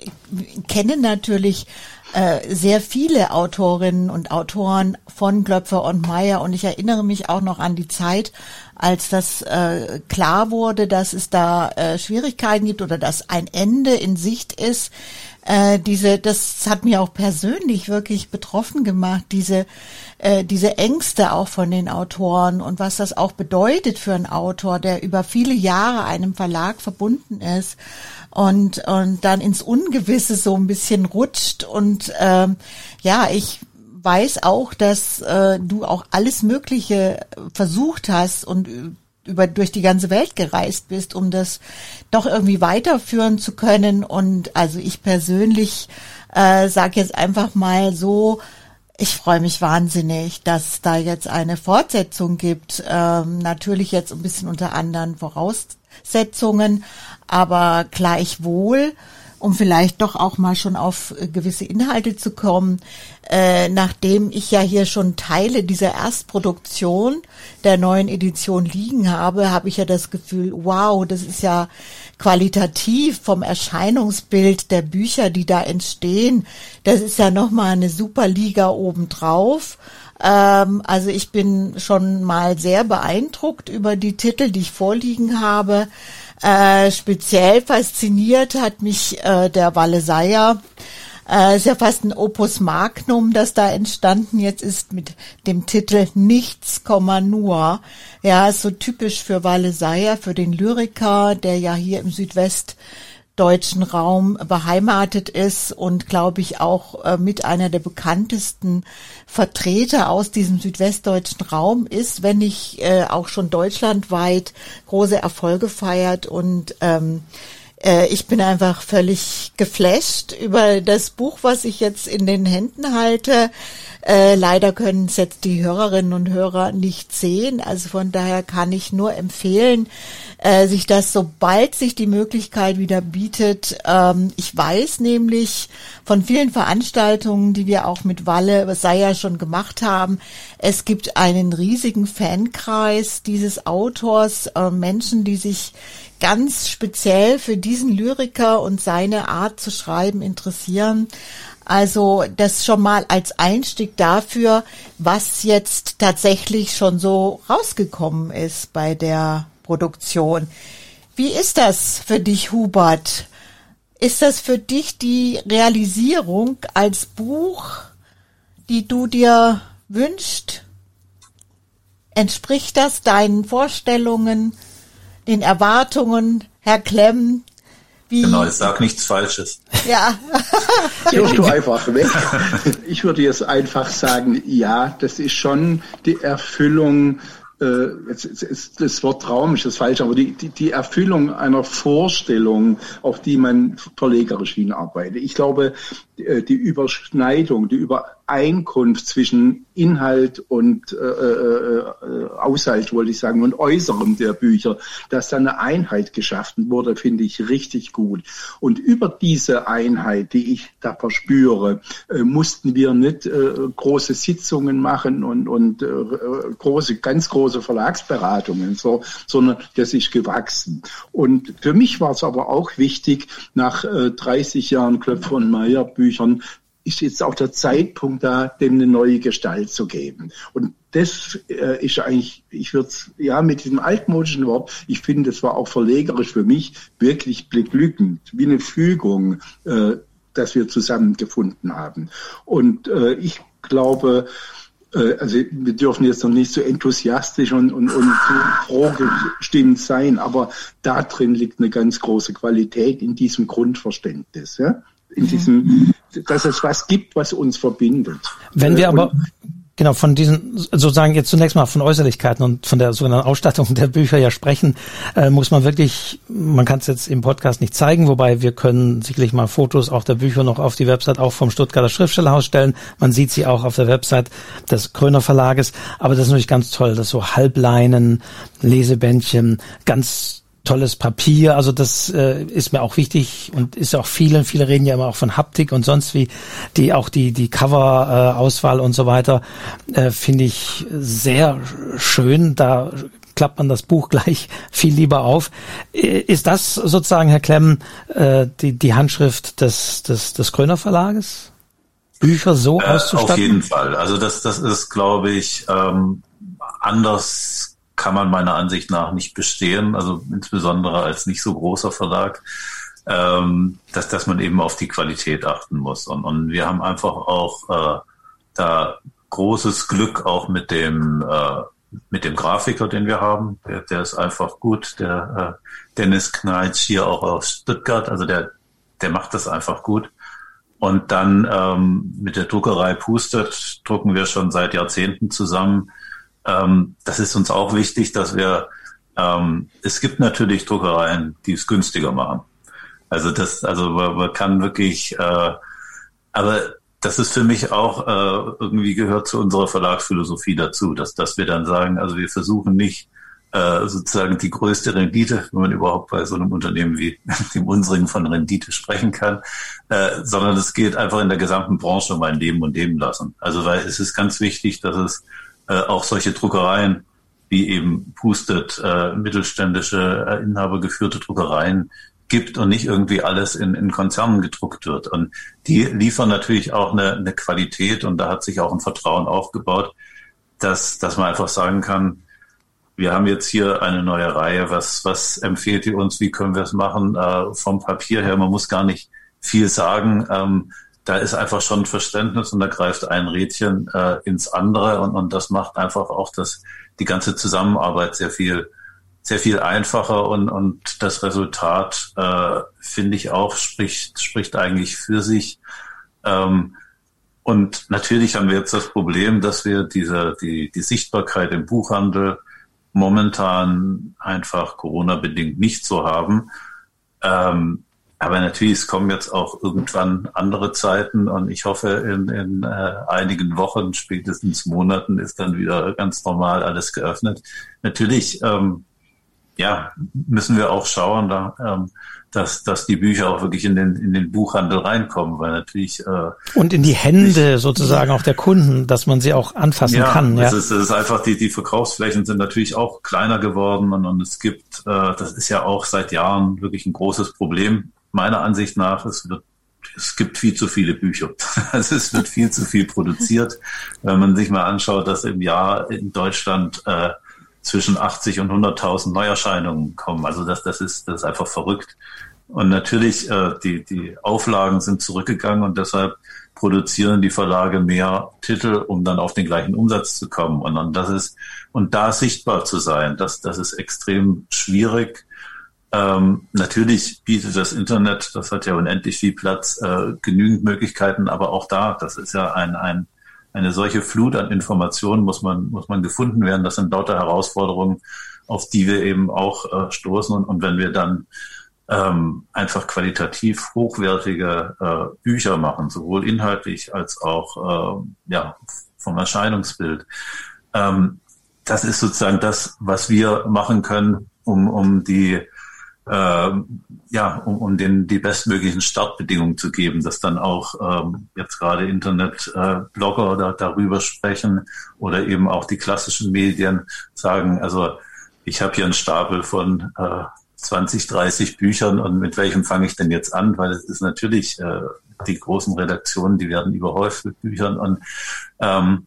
kenne natürlich äh, sehr viele Autorinnen und Autoren von Glöpfer und Meyer. Und ich erinnere mich auch noch an die Zeit, als das äh, klar wurde, dass es da äh, Schwierigkeiten gibt oder dass ein Ende in Sicht ist, äh, diese, das hat mir auch persönlich wirklich betroffen gemacht, diese, äh, diese Ängste auch von den Autoren und was das auch bedeutet für einen Autor, der über viele Jahre einem Verlag verbunden ist und, und dann ins Ungewisse so ein bisschen rutscht und ähm, ja, ich weiß auch, dass äh, du auch alles Mögliche versucht hast und über durch die ganze Welt gereist bist, um das doch irgendwie weiterführen zu können. Und also ich persönlich äh, sage jetzt einfach mal so, ich freue mich wahnsinnig, dass da jetzt eine Fortsetzung gibt. Ähm, natürlich jetzt ein bisschen unter anderen Voraussetzungen, aber gleichwohl um vielleicht doch auch mal schon auf äh, gewisse Inhalte zu kommen, äh, nachdem ich ja hier schon Teile dieser Erstproduktion der neuen Edition liegen habe, habe ich ja das Gefühl, wow, das ist ja qualitativ vom Erscheinungsbild der Bücher, die da entstehen, das ist ja nochmal eine super Liga obendrauf. Ähm, also ich bin schon mal sehr beeindruckt über die Titel, die ich vorliegen habe. Äh, speziell fasziniert hat mich äh, der Valesaya. Äh, ist ja fast ein Opus Magnum, das da entstanden jetzt ist mit dem Titel Nichts, nur. Ja, ist so typisch für Valesaya, für den Lyriker, der ja hier im Südwest deutschen Raum beheimatet ist und glaube ich auch äh, mit einer der bekanntesten Vertreter aus diesem südwestdeutschen Raum ist, wenn nicht äh, auch schon deutschlandweit große Erfolge feiert und ähm, äh, ich bin einfach völlig geflasht über das Buch, was ich jetzt in den Händen halte. Äh, leider können es jetzt die Hörerinnen und Hörer nicht sehen. Also von daher kann ich nur empfehlen, äh, sich das, sobald sich die Möglichkeit wieder bietet. Ähm, ich weiß nämlich von vielen Veranstaltungen, die wir auch mit Walle, was sei ja schon gemacht haben, es gibt einen riesigen Fankreis dieses Autors, äh, Menschen, die sich ganz speziell für diesen Lyriker und seine Art zu schreiben interessieren. Also das schon mal als Einstieg dafür, was jetzt tatsächlich schon so rausgekommen ist bei der Produktion. Wie ist das für dich, Hubert? Ist das für dich die Realisierung als Buch, die du dir wünschst? Entspricht das deinen Vorstellungen, den Erwartungen, Herr Klemm? Wie genau, ich sag nichts Falsches. Ja. [LAUGHS] Hörst du einfach weg. Ich würde jetzt einfach sagen, ja, das ist schon die Erfüllung äh, jetzt, ist das Wort Traum ist das falsch, aber die, die, die Erfüllung einer Vorstellung, auf die man verlegerisch hinarbeitet. Ich glaube, äh, die Überschneidung, die Übereinkunft zwischen Inhalt und äh, äh, äh, Aushalt, wollte ich sagen, und Äußerem der Bücher, dass da eine Einheit geschaffen wurde, finde ich richtig gut. Und über diese Einheit, die ich da verspüre, äh, mussten wir nicht äh, große Sitzungen machen und, und äh, große, ganz große Verlagsberatungen, so, sondern das ist gewachsen. Und für mich war es aber auch wichtig, nach äh, 30 Jahren Klöpfer und Meyer Büchern ist jetzt auch der Zeitpunkt da, dem eine neue Gestalt zu geben. Und das äh, ist eigentlich, ich würde ja mit diesem altmodischen Wort, ich finde, das war auch verlegerisch für mich wirklich beglückend, wie eine Fügung, äh, dass wir zusammengefunden haben. Und äh, ich glaube, äh, also wir dürfen jetzt noch nicht so enthusiastisch und, und, und so froh gestimmt sein, aber da drin liegt eine ganz große Qualität in diesem Grundverständnis. Ja? In diesem, dass es was gibt, was uns verbindet. Wenn wir aber, genau, von diesen, sozusagen jetzt zunächst mal von Äußerlichkeiten und von der sogenannten Ausstattung der Bücher ja sprechen, äh, muss man wirklich, man kann es jetzt im Podcast nicht zeigen, wobei wir können sicherlich mal Fotos auch der Bücher noch auf die Website auch vom Stuttgarter Schriftstellerhaus stellen. Man sieht sie auch auf der Website des Kröner Verlages. Aber das ist natürlich ganz toll, dass so Halbleinen, Lesebändchen, ganz tolles Papier. Also das äh, ist mir auch wichtig und ist auch vielen, viele reden ja immer auch von Haptik und sonst wie, die auch die die Cover-Auswahl äh, und so weiter äh, finde ich sehr schön. Da klappt man das Buch [LAUGHS] gleich viel lieber auf. Ist das sozusagen, Herr Klemm, äh, die, die Handschrift des, des, des Kröner Verlages? Bücher so äh, auszustatten? Auf jeden Fall. Also das, das ist, glaube ich, ähm, anders kann man meiner Ansicht nach nicht bestehen, also insbesondere als nicht so großer Verlag, ähm, dass, dass man eben auf die Qualität achten muss. Und, und wir haben einfach auch äh, da großes Glück auch mit dem äh, mit dem Grafiker, den wir haben. Der, der ist einfach gut. Der äh, Dennis Kneitsch hier auch aus Stuttgart, also der der macht das einfach gut. Und dann ähm, mit der Druckerei Pustet drucken wir schon seit Jahrzehnten zusammen. Ähm, das ist uns auch wichtig, dass wir, ähm, es gibt natürlich Druckereien, die es günstiger machen. Also das, also man, man kann wirklich, äh, aber das ist für mich auch äh, irgendwie gehört zu unserer Verlagsphilosophie dazu, dass, dass wir dann sagen, also wir versuchen nicht äh, sozusagen die größte Rendite, wenn man überhaupt bei so einem Unternehmen wie [LAUGHS] dem unsrigen von Rendite sprechen kann, äh, sondern es geht einfach in der gesamten Branche um ein Leben und Leben lassen. Also weil es ist ganz wichtig, dass es äh, auch solche Druckereien wie eben Pustet, äh, mittelständische, äh, inhabergeführte Druckereien gibt und nicht irgendwie alles in, in Konzernen gedruckt wird. Und die liefern natürlich auch eine, eine Qualität und da hat sich auch ein Vertrauen aufgebaut, dass, dass man einfach sagen kann, wir haben jetzt hier eine neue Reihe, was, was empfiehlt ihr uns, wie können wir es machen? Äh, vom Papier her, man muss gar nicht viel sagen. Ähm, da ist einfach schon Verständnis und da greift ein Rädchen äh, ins andere und, und das macht einfach auch das, die ganze Zusammenarbeit sehr viel sehr viel einfacher und, und das Resultat, äh, finde ich auch, spricht, spricht eigentlich für sich. Ähm, und natürlich haben wir jetzt das Problem, dass wir diese, die, die Sichtbarkeit im Buchhandel momentan einfach Corona-bedingt nicht so haben. Ähm, aber natürlich, es kommen jetzt auch irgendwann andere Zeiten und ich hoffe, in, in äh, einigen Wochen, spätestens Monaten ist dann wieder ganz normal alles geöffnet. Natürlich ähm, ja, müssen wir auch schauen, da, ähm, dass, dass die Bücher auch wirklich in den, in den Buchhandel reinkommen, weil natürlich. Äh, und in die Hände sozusagen auch der Kunden, dass man sie auch anfassen ja, kann. Ja, es ist, es ist einfach, die, die Verkaufsflächen sind natürlich auch kleiner geworden und, und es gibt, äh, das ist ja auch seit Jahren wirklich ein großes Problem. Meiner Ansicht nach, es wird es gibt viel zu viele Bücher. [LAUGHS] Also es wird viel zu viel produziert. Wenn man sich mal anschaut, dass im Jahr in Deutschland äh, zwischen 80 und 100.000 Neuerscheinungen kommen. Also das, das ist, das ist einfach verrückt. Und natürlich, äh, die, die Auflagen sind zurückgegangen und deshalb produzieren die Verlage mehr Titel, um dann auf den gleichen Umsatz zu kommen. Und dann das ist, und da sichtbar zu sein, das, das ist extrem schwierig. Ähm, natürlich bietet das Internet, das hat ja unendlich viel Platz, äh, genügend Möglichkeiten, aber auch da, das ist ja ein, ein eine solche Flut an Informationen muss man, muss man gefunden werden. Das sind lauter Herausforderungen, auf die wir eben auch äh, stoßen. Und, und wenn wir dann ähm, einfach qualitativ hochwertige äh, Bücher machen, sowohl inhaltlich als auch äh, ja, vom Erscheinungsbild, ähm, das ist sozusagen das, was wir machen können, um, um die äh, ja, um, um den die bestmöglichen Startbedingungen zu geben, dass dann auch ähm, jetzt gerade Internet-Blogger äh, da, darüber sprechen oder eben auch die klassischen Medien sagen, also ich habe hier einen Stapel von äh, 20, 30 Büchern und mit welchem fange ich denn jetzt an? Weil es ist natürlich, äh, die großen Redaktionen, die werden überhäuft mit Büchern und ähm,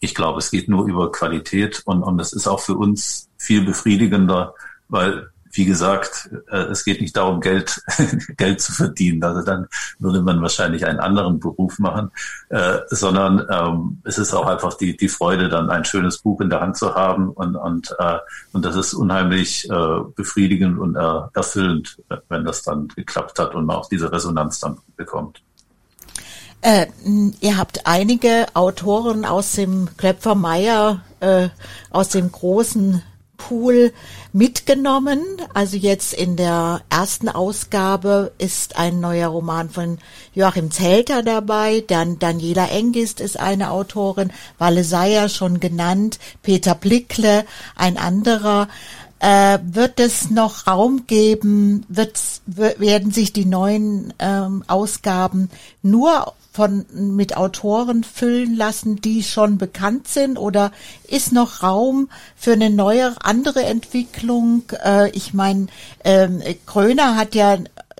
ich glaube, es geht nur über Qualität und, und es ist auch für uns viel befriedigender, weil wie gesagt, äh, es geht nicht darum, Geld, [LAUGHS] Geld zu verdienen. Also dann würde man wahrscheinlich einen anderen Beruf machen, äh, sondern ähm, es ist auch einfach die, die Freude, dann ein schönes Buch in der Hand zu haben und, und, äh, und das ist unheimlich befriedigend und erfüllend, wenn das dann geklappt hat und man auch diese Resonanz dann bekommt. Äh, ihr habt einige Autoren aus dem Klöpfer Meier, äh, aus dem großen Pool mitgenommen. Also jetzt in der ersten Ausgabe ist ein neuer Roman von Joachim Zelter dabei, dann Daniela Engist ist eine Autorin, Walle Seyer schon genannt, Peter Blickle, ein anderer. Äh, wird es noch Raum geben? Wird, werden sich die neuen ähm, Ausgaben nur von, mit Autoren füllen lassen, die schon bekannt sind? Oder ist noch Raum für eine neue, andere Entwicklung? Äh, ich meine, ähm, Kröner hat ja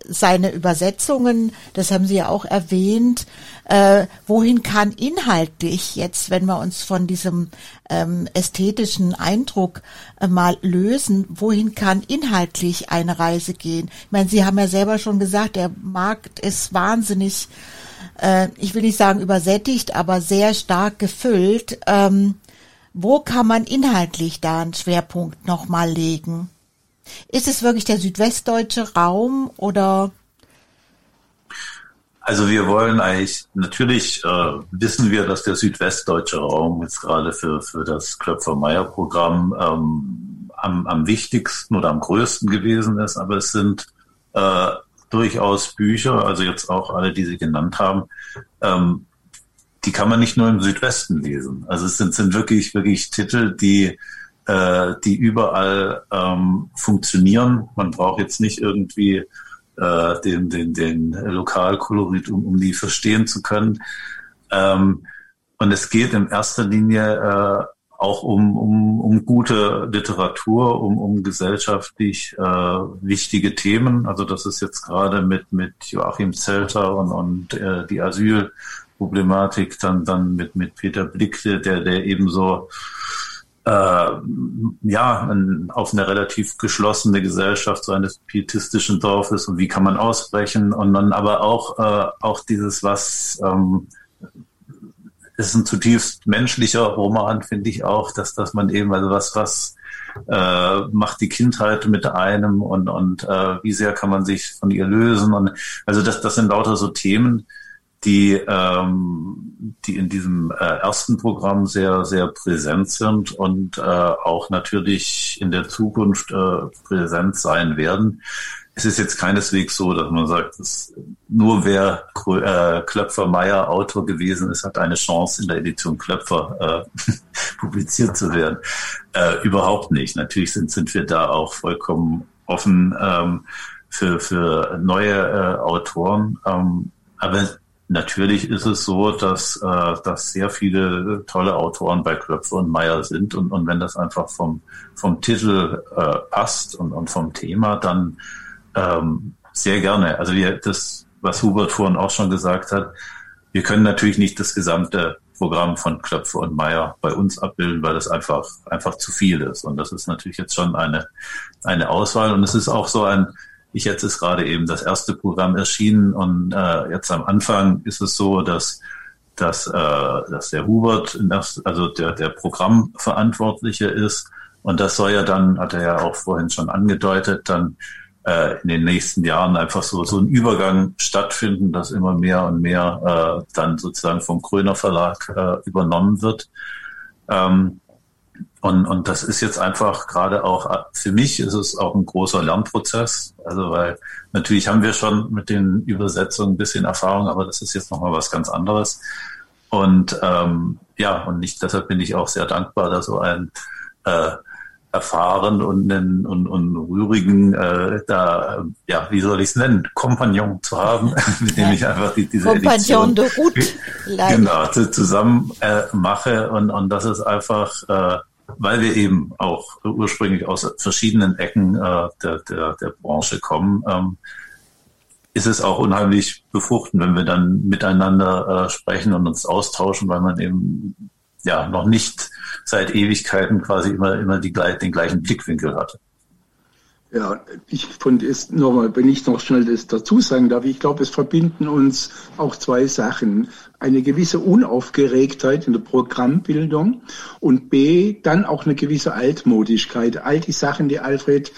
seine Übersetzungen, das haben Sie ja auch erwähnt, äh, wohin kann inhaltlich jetzt, wenn wir uns von diesem ähm, ästhetischen Eindruck äh, mal lösen, wohin kann inhaltlich eine Reise gehen? Ich meine, Sie haben ja selber schon gesagt, der Markt ist wahnsinnig, äh, ich will nicht sagen übersättigt, aber sehr stark gefüllt. Ähm, wo kann man inhaltlich da einen Schwerpunkt nochmal legen? Ist es wirklich der südwestdeutsche Raum oder also wir wollen eigentlich, natürlich äh, wissen wir, dass der südwestdeutsche Raum jetzt gerade für, für das Klöpfer-Meyer-Programm ähm, am, am wichtigsten oder am größten gewesen ist, aber es sind äh, durchaus Bücher, also jetzt auch alle, die Sie genannt haben, ähm, die kann man nicht nur im Südwesten lesen. Also es sind, sind wirklich, wirklich Titel, die, äh, die überall ähm, funktionieren. Man braucht jetzt nicht irgendwie äh, den, den, den Lokalkolorit, um, um die verstehen zu können. Ähm, und es geht in erster Linie äh, auch um, um, um gute Literatur, um, um gesellschaftlich äh, wichtige Themen. Also das ist jetzt gerade mit, mit Joachim Zelter und, und äh, die Asylproblematik, dann, dann mit, mit Peter Blick, der, der eben so äh, ja, ein, auf eine relativ geschlossene Gesellschaft so eines pietistischen Dorfes und wie kann man ausbrechen und dann aber auch, äh, auch dieses, was ähm, ist ein zutiefst menschlicher Roman, finde ich auch, dass, dass man eben, also was, was äh, macht die Kindheit mit einem und, und äh, wie sehr kann man sich von ihr lösen und also das, das sind lauter so Themen, die, ähm, die in diesem äh, ersten Programm sehr, sehr präsent sind und äh, auch natürlich in der Zukunft äh, präsent sein werden. Es ist jetzt keineswegs so, dass man sagt, dass nur wer äh, Klöpfer-Meyer Autor gewesen ist, hat eine Chance in der Edition Klöpfer äh, [LAUGHS] publiziert zu werden. Äh, überhaupt nicht. Natürlich sind, sind wir da auch vollkommen offen ähm, für, für neue äh, Autoren. Ähm, aber Natürlich ist es so, dass, äh, dass sehr viele tolle Autoren bei Klöpfe und Meyer sind und, und wenn das einfach vom, vom Titel passt und, und vom Thema, dann ähm, sehr gerne. Also wir, das, was Hubert vorhin auch schon gesagt hat, wir können natürlich nicht das gesamte Programm von Klöpfe und Meyer bei uns abbilden, weil das einfach, einfach zu viel ist. Und das ist natürlich jetzt schon eine, eine Auswahl. Und es ist auch so ein, ich jetzt ist gerade eben das erste Programm erschienen und äh, jetzt am Anfang ist es so, dass dass, äh, dass der Hubert, also der, der Programmverantwortliche ist. Und das soll ja dann, hat er ja auch vorhin schon angedeutet, dann äh, in den nächsten Jahren einfach so, so ein Übergang stattfinden, dass immer mehr und mehr äh, dann sozusagen vom Kröner Verlag äh, übernommen wird. Ähm, und, und das ist jetzt einfach gerade auch, für mich ist es auch ein großer Lernprozess. Also weil natürlich haben wir schon mit den Übersetzungen ein bisschen Erfahrung, aber das ist jetzt nochmal was ganz anderes. Und ähm, ja, und nicht, deshalb bin ich auch sehr dankbar, da so ein äh, erfahren und einen und, und rührigen, äh, da, ja, wie soll ich es nennen, Kompagnon zu haben, [LAUGHS] mit dem ich einfach die, diese Kompagnon de route. [LAUGHS] Genau, zusammen äh, mache und, und das ist einfach, äh, weil wir eben auch ursprünglich aus verschiedenen Ecken äh, der, der, der Branche kommen, ähm, ist es auch unheimlich befruchtend, wenn wir dann miteinander äh, sprechen und uns austauschen, weil man eben ja noch nicht seit Ewigkeiten quasi immer, immer die, den gleichen Blickwinkel hatte. Ja, ich von ist nochmal, wenn ich noch schnell das dazu sagen darf, ich glaube, es verbinden uns auch zwei Sachen. Eine gewisse Unaufgeregtheit in der Programmbildung und B, dann auch eine gewisse Altmodigkeit. All die Sachen, die Alfred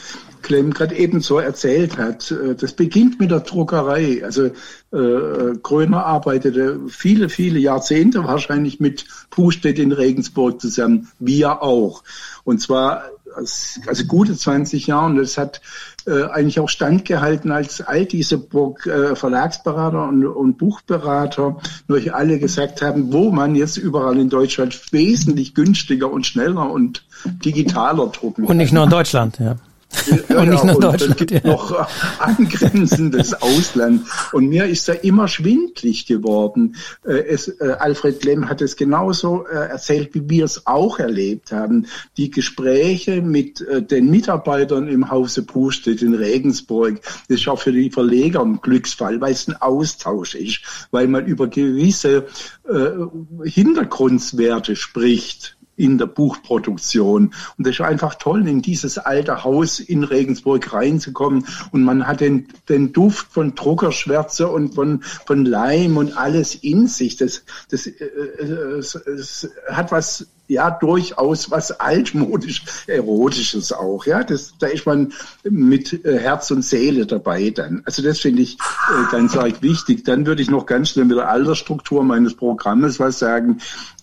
Klemm gerade ebenso erzählt hat. Äh, das beginnt mit der Druckerei. Also äh, Kröner arbeitete viele, viele Jahrzehnte wahrscheinlich mit Pustedt in Regensburg zusammen, wir auch. Und zwar also gute 20 Jahren. Das hat äh, eigentlich auch standgehalten, als all diese äh, Verlagsberater und, und Buchberater durch alle gesagt haben, wo man jetzt überall in Deutschland wesentlich günstiger und schneller und digitaler drucken kann. Und nicht nur in Deutschland, ja. Ja, und nicht nur Deutschland. Es gibt ja. noch angrenzendes Ausland. Und mir ist da immer schwindlig geworden. Äh, es, äh, Alfred Klemm hat es genauso äh, erzählt, wie wir es auch erlebt haben. Die Gespräche mit den Mitarbeitern im Hause Pustedt in Regensburg, das ist auch für die Verleger ein Glücksfall, weil es ein Austausch ist, weil man über gewisse Hintergrundwerte spricht in der Buchproduktion. Und das ist einfach toll, in dieses alte Haus in Regensburg reinzukommen. Und man hat den, den Duft von Druckerschwärze und von, von Leim und alles in sich. Das, das, äh, es, es hat was ja durchaus was altmodisch erotisches auch ja das da ist man mit äh, Herz und Seele dabei dann also das finde ich äh, ganz arg wichtig dann würde ich noch ganz schnell mit der Altersstruktur meines Programmes was sagen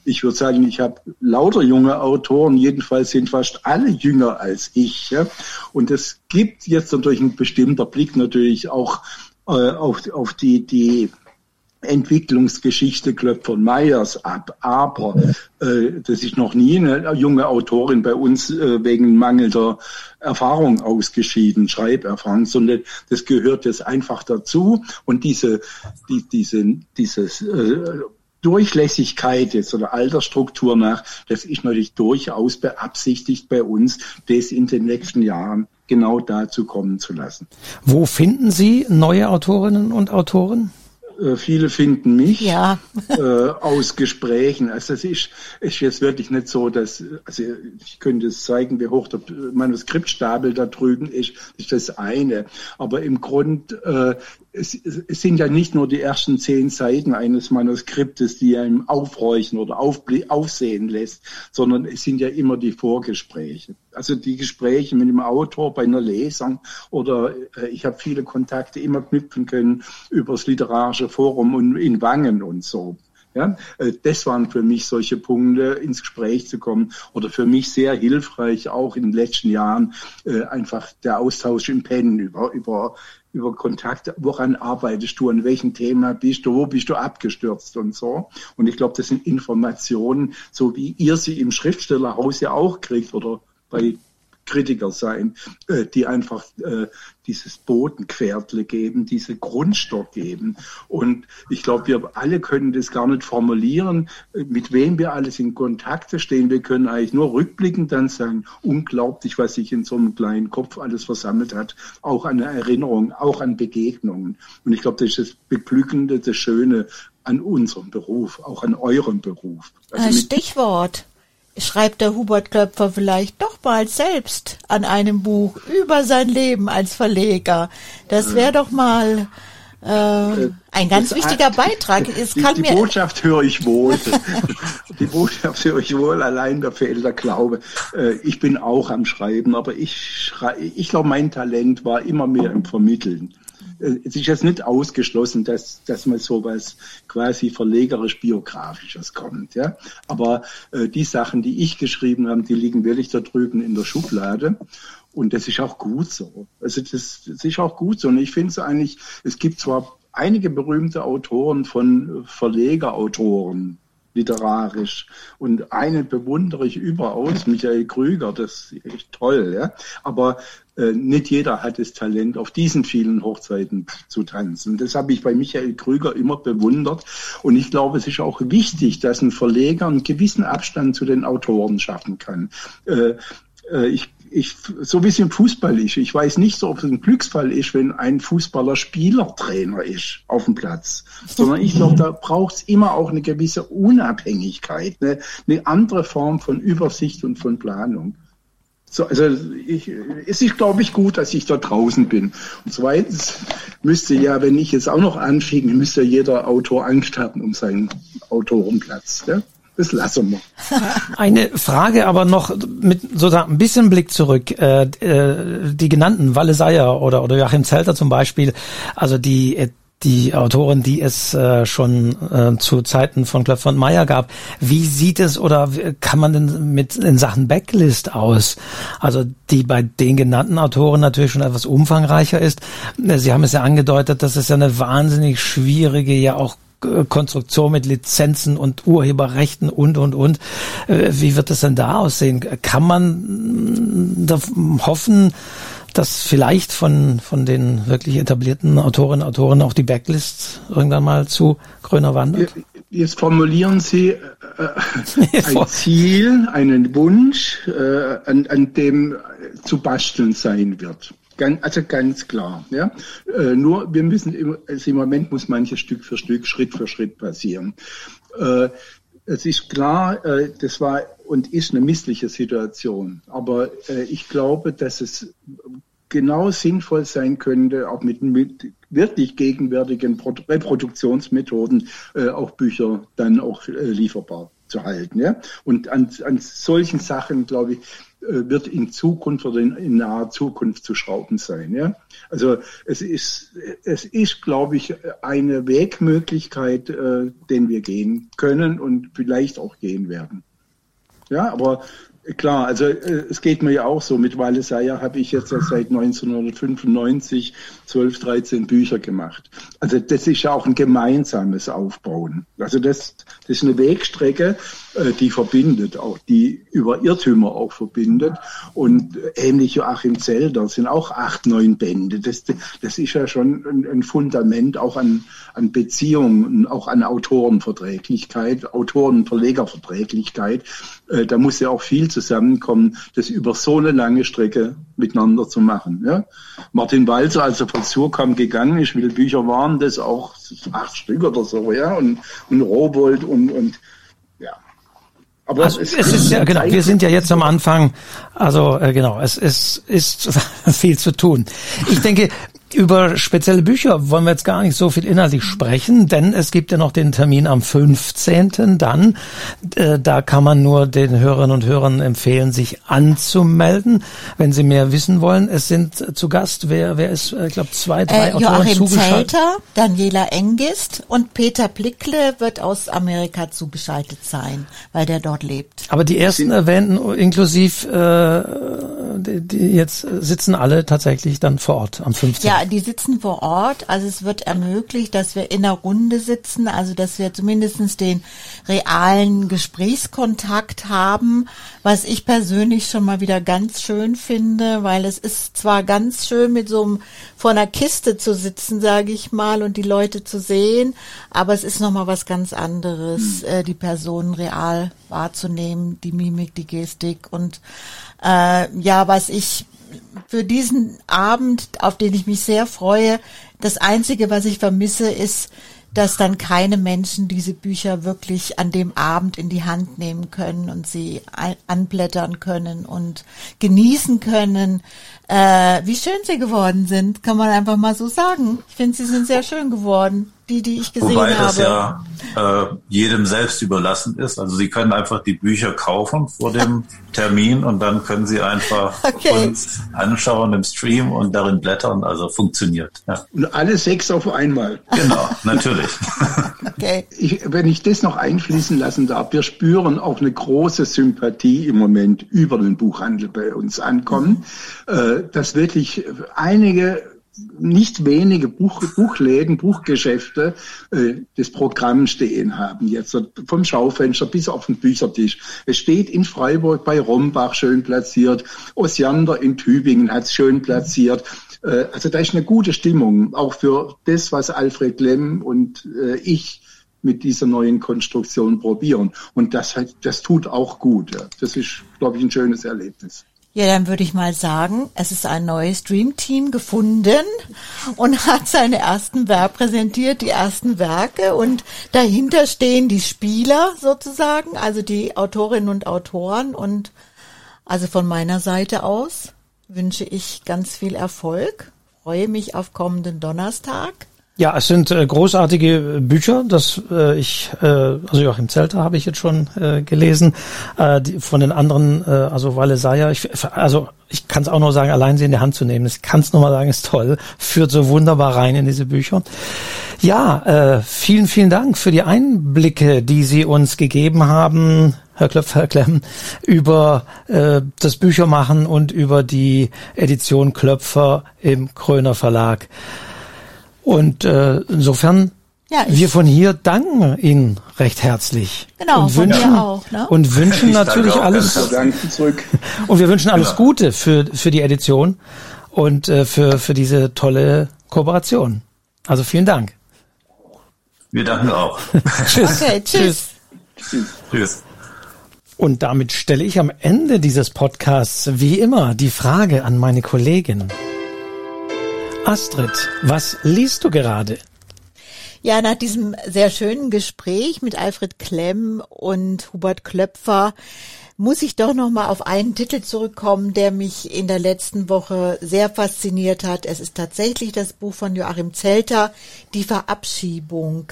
ich würde sagen, ich habe lauter junge Autoren, jedenfalls sind fast alle jünger als ich. Ja? Und es gibt jetzt natürlich ein bestimmter Blick natürlich auch äh, auf, auf die, die Entwicklungsgeschichte Klöpfer Meyers ab. Aber äh, das ist noch nie eine junge Autorin bei uns äh, wegen mangelnder Erfahrung ausgeschieden, Schreiberfahrung, sondern das gehört jetzt einfach dazu. Und diese, die, diese, dieses äh, Durchlässigkeit jetzt oder Altersstruktur nach, das ist natürlich durchaus beabsichtigt bei uns, das in den nächsten Jahren genau dazu kommen zu lassen. Wo finden Sie neue Autorinnen und Autoren? Äh, viele finden mich ja. äh, aus Gesprächen. Also es ist, ist jetzt wirklich nicht so, dass, also ich könnte es zeigen, wie hoch der Manuskriptstapel da drüben ist, das ist das eine. Aber im Grund äh, es, es sind ja nicht nur die ersten zehn Seiten eines Manuskriptes, die einem aufräuchen oder aufsehen lässt, sondern es sind ja immer die Vorgespräche. Also die Gespräche mit dem Autor bei einer Lesung oder äh, ich habe viele Kontakte immer knüpfen können über das literarische Forum und in Wangen und so. Ja, äh, das waren für mich solche Punkte, ins Gespräch zu kommen oder für mich sehr hilfreich auch in den letzten Jahren äh, einfach der Austausch im Pen über, über über Kontakt, woran arbeitest du, an welchem Thema bist du, wo bist du abgestürzt und so. Und ich glaube, das sind Informationen, so wie ihr sie im Schriftstellerhaus ja auch kriegt oder bei Kritiker sein, äh, die einfach äh, dieses Bodenquertle geben, diese Grundstock geben. Und ich glaube, wir alle können das gar nicht formulieren, äh, mit wem wir alles in Kontakt stehen. Wir können eigentlich nur rückblickend dann sagen, unglaublich, was sich in so einem kleinen Kopf alles versammelt hat, auch an Erinnerungen, auch an Begegnungen. Und ich glaube, das ist das Beglückende, das Schöne an unserem Beruf, auch an eurem Beruf. Also Stichwort schreibt der Hubert Klöpfer vielleicht doch bald selbst an einem Buch über sein Leben als Verleger. Das wäre doch mal äh, ein ganz das wichtiger Beitrag. Es die, kann die mir Botschaft höre ich wohl. [LAUGHS] die Botschaft höre ich wohl. Allein da fehlt der Glaube. Äh, ich bin auch am Schreiben, aber ich schrei ich glaube, mein Talent war immer mehr im Vermitteln es ist jetzt nicht ausgeschlossen, dass, dass mal sowas quasi verlegerisch-biografisches kommt. Ja? Aber äh, die Sachen, die ich geschrieben habe, die liegen wirklich da drüben in der Schublade. Und das ist auch gut so. Also das, das ist auch gut so. Und ich finde es eigentlich, es gibt zwar einige berühmte Autoren von Verlegerautoren, literarisch. Und einen bewundere ich überaus, Michael Krüger, das ist echt toll. Ja? Aber äh, nicht jeder hat das Talent, auf diesen vielen Hochzeiten zu tanzen. Das habe ich bei Michael Krüger immer bewundert. Und ich glaube, es ist auch wichtig, dass ein Verleger einen gewissen Abstand zu den Autoren schaffen kann. Äh, äh ich ich, so wie es im Fußball ist. Ich weiß nicht so, ob es ein Glücksfall ist, wenn ein Fußballer Spielertrainer ist auf dem Platz, sondern ich glaube, da braucht es immer auch eine gewisse Unabhängigkeit, eine, eine andere Form von Übersicht und von Planung. So, also ich, es ist, glaube ich, gut, dass ich da draußen bin. Und zweitens müsste ja, wenn ich jetzt auch noch anfing, müsste jeder Autor Angst haben um seinen Autorenplatz. Ja? Das lassen wir. [LAUGHS] Eine Frage aber noch mit sozusagen ein bisschen Blick zurück. Äh, äh, die genannten Walle Seyer oder, oder Joachim Zelter zum Beispiel, also die äh, die Autoren, die es äh, schon äh, zu Zeiten von Klöpfer und Meyer gab. Wie sieht es oder kann man denn mit in Sachen Backlist aus? Also die bei den genannten Autoren natürlich schon etwas umfangreicher ist. Sie haben es ja angedeutet, dass es ja eine wahnsinnig schwierige, ja auch Konstruktion mit Lizenzen und Urheberrechten und, und, und. Äh, wie wird es denn da aussehen? Kann man hoffen, dass vielleicht von, von den wirklich etablierten Autorinnen und Autoren auch die Backlist irgendwann mal zu Gröner wandert? Jetzt formulieren Sie äh, [LAUGHS] ein Ziel, einen Wunsch, äh, an, an dem zu basteln sein wird. Also ganz klar. Ja? Äh, nur wir müssen im, also im Moment muss manches Stück für Stück, Schritt für Schritt passieren. Äh, es ist klar, äh, das war und ist eine missliche Situation. Aber ich glaube, dass es genau sinnvoll sein könnte, auch mit, mit wirklich gegenwärtigen Reproduktionsmethoden auch Bücher dann auch lieferbar zu halten. Ja? Und an, an solchen Sachen, glaube ich, wird in Zukunft oder in, in, naher Zukunft zu schrauben sein. Ja? Also es ist, es ist, glaube ich, eine Wegmöglichkeit, äh, den wir gehen können und vielleicht auch gehen werden. Ja, aber Klar, also äh, es geht mir ja auch so. Mit Walesaya habe ich jetzt seit 1995 12, 13 Bücher gemacht. Also das ist ja auch ein gemeinsames Aufbauen. Also das, das ist eine Wegstrecke, äh, die verbindet, auch die über Irrtümer auch verbindet. Und ähnlich Joachim Zelder sind auch acht, neun Bände. Das, das ist ja schon ein, ein Fundament auch an, an Beziehungen, auch an Autorenverträglichkeit, Autoren-Verlegerverträglichkeit. Äh, da muss ja auch viel zusammenkommen, das über so eine lange Strecke miteinander zu machen. Ja? Martin Walzer, als er von Surkamp gegangen ist, wie viele Bücher waren das? Auch acht Stück oder so, ja, und, und Robold und, und ja. Aber also es, es ist ja genau, wir sind ja jetzt am Anfang, also äh, genau, es, es ist [LAUGHS] viel zu tun. Ich denke, über spezielle Bücher wollen wir jetzt gar nicht so viel inhaltlich sprechen, denn es gibt ja noch den Termin am 15. dann. Äh, da kann man nur den Hörerinnen und Hörern empfehlen, sich anzumelden, wenn sie mehr wissen wollen. Es sind zu Gast, wer, wer ist, äh, ich glaube, zwei, drei äh, Autoren Joachim zugeschaltet. Zelter, Daniela Engist und Peter Blickle wird aus Amerika zugeschaltet sein, weil der dort lebt. Aber die ersten erwähnten, inklusiv äh, die, die jetzt sitzen alle tatsächlich dann vor Ort am 15. Ja, die sitzen vor Ort. Also es wird ermöglicht, dass wir in einer Runde sitzen, also dass wir zumindestens den realen Gesprächskontakt haben, was ich persönlich schon mal wieder ganz schön finde, weil es ist zwar ganz schön mit so einem vor einer Kiste zu sitzen, sage ich mal, und die Leute zu sehen, aber es ist noch mal was ganz anderes, hm. äh, die Personen real wahrzunehmen, die Mimik, die Gestik und äh, ja, was ich für diesen Abend, auf den ich mich sehr freue, das Einzige, was ich vermisse, ist, dass dann keine Menschen diese Bücher wirklich an dem Abend in die Hand nehmen können und sie anblättern können und genießen können, äh, wie schön sie geworden sind, kann man einfach mal so sagen. Ich finde, sie sind sehr schön geworden die, die ich gesehen Wobei habe. Wobei das ja äh, jedem selbst überlassen ist. Also Sie können einfach die Bücher kaufen vor dem [LAUGHS] Termin und dann können Sie einfach okay. uns anschauen im Stream und darin blättern. Also funktioniert. Ja. Und alle sechs auf einmal. Genau, natürlich. [LAUGHS] okay. Ich, wenn ich das noch einfließen lassen darf, wir spüren auch eine große Sympathie im Moment über den Buchhandel bei uns ankommen, mhm. äh, dass wirklich einige nicht wenige Buch, Buchläden, Buchgeschäfte äh, das Programm stehen haben, jetzt vom Schaufenster bis auf den Büchertisch. Es steht in Freiburg bei Rombach schön platziert, Osiander in Tübingen hat es schön platziert. Äh, also da ist eine gute Stimmung, auch für das, was Alfred Lemm und äh, ich mit dieser neuen Konstruktion probieren. Und das, das tut auch gut. Das ist, glaube ich, ein schönes Erlebnis. Ja, dann würde ich mal sagen, es ist ein neues Dreamteam gefunden und hat seine ersten Werke präsentiert, die ersten Werke. Und dahinter stehen die Spieler sozusagen, also die Autorinnen und Autoren. Und also von meiner Seite aus wünsche ich ganz viel Erfolg, freue mich auf kommenden Donnerstag ja, es sind äh, großartige Bücher. Das äh, ich, äh, also Joachim Zelter habe ich jetzt schon äh, gelesen. Äh, die, von den anderen, äh, also Valesaya, ich, also ich kann es auch nur sagen, allein sie in die Hand zu nehmen. Ich kann es nur mal sagen, ist toll. Führt so wunderbar rein in diese Bücher. Ja, äh, vielen, vielen Dank für die Einblicke, die Sie uns gegeben haben. Herr Klöpfer, Herr Klemm, über äh, das Büchermachen und über die Edition Klöpfer im Kröner Verlag. Und äh, insofern ja, wir von hier danken Ihnen recht herzlich. Genau, und von wünschen, mir auch. Ne? Und wünschen natürlich alles. [LAUGHS] Und wir wünschen alles ja. Gute für, für die Edition. und äh, für, für diese tolle Kooperation. Also vielen Dank. Wir danken auch. [LAUGHS] tschüss. Okay, tschüss. tschüss. Tschüss. Und damit stelle ich am Ende dieses Podcasts wie immer die Frage an meine Kollegin. Astrid, was liest du gerade? Ja, nach diesem sehr schönen Gespräch mit Alfred Klemm und Hubert Klöpfer muss ich doch noch mal auf einen Titel zurückkommen, der mich in der letzten Woche sehr fasziniert hat. Es ist tatsächlich das Buch von Joachim Zelter, Die Verabschiebung.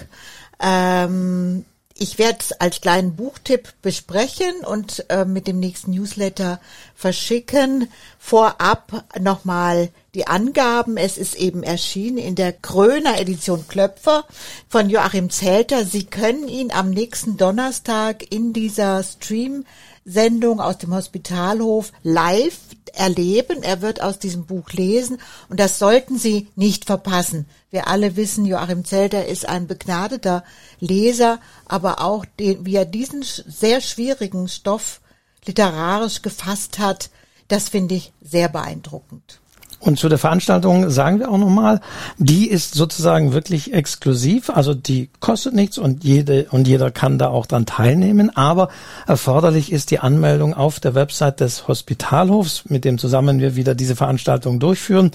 Ähm, ich werde es als kleinen Buchtipp besprechen und äh, mit dem nächsten Newsletter verschicken. Vorab nochmal die Angaben. Es ist eben erschienen in der Kröner Edition Klöpfer von Joachim Zelter. Sie können ihn am nächsten Donnerstag in dieser Stream Sendung aus dem Hospitalhof live erleben. Er wird aus diesem Buch lesen und das sollten Sie nicht verpassen. Wir alle wissen, Joachim Zelter ist ein begnadeter Leser, aber auch den, wie er diesen sehr schwierigen Stoff literarisch gefasst hat, das finde ich sehr beeindruckend. Und zu der Veranstaltung sagen wir auch nochmal, die ist sozusagen wirklich exklusiv, also die kostet nichts und jede und jeder kann da auch dran teilnehmen, aber erforderlich ist die Anmeldung auf der Website des Hospitalhofs, mit dem zusammen wir wieder diese Veranstaltung durchführen.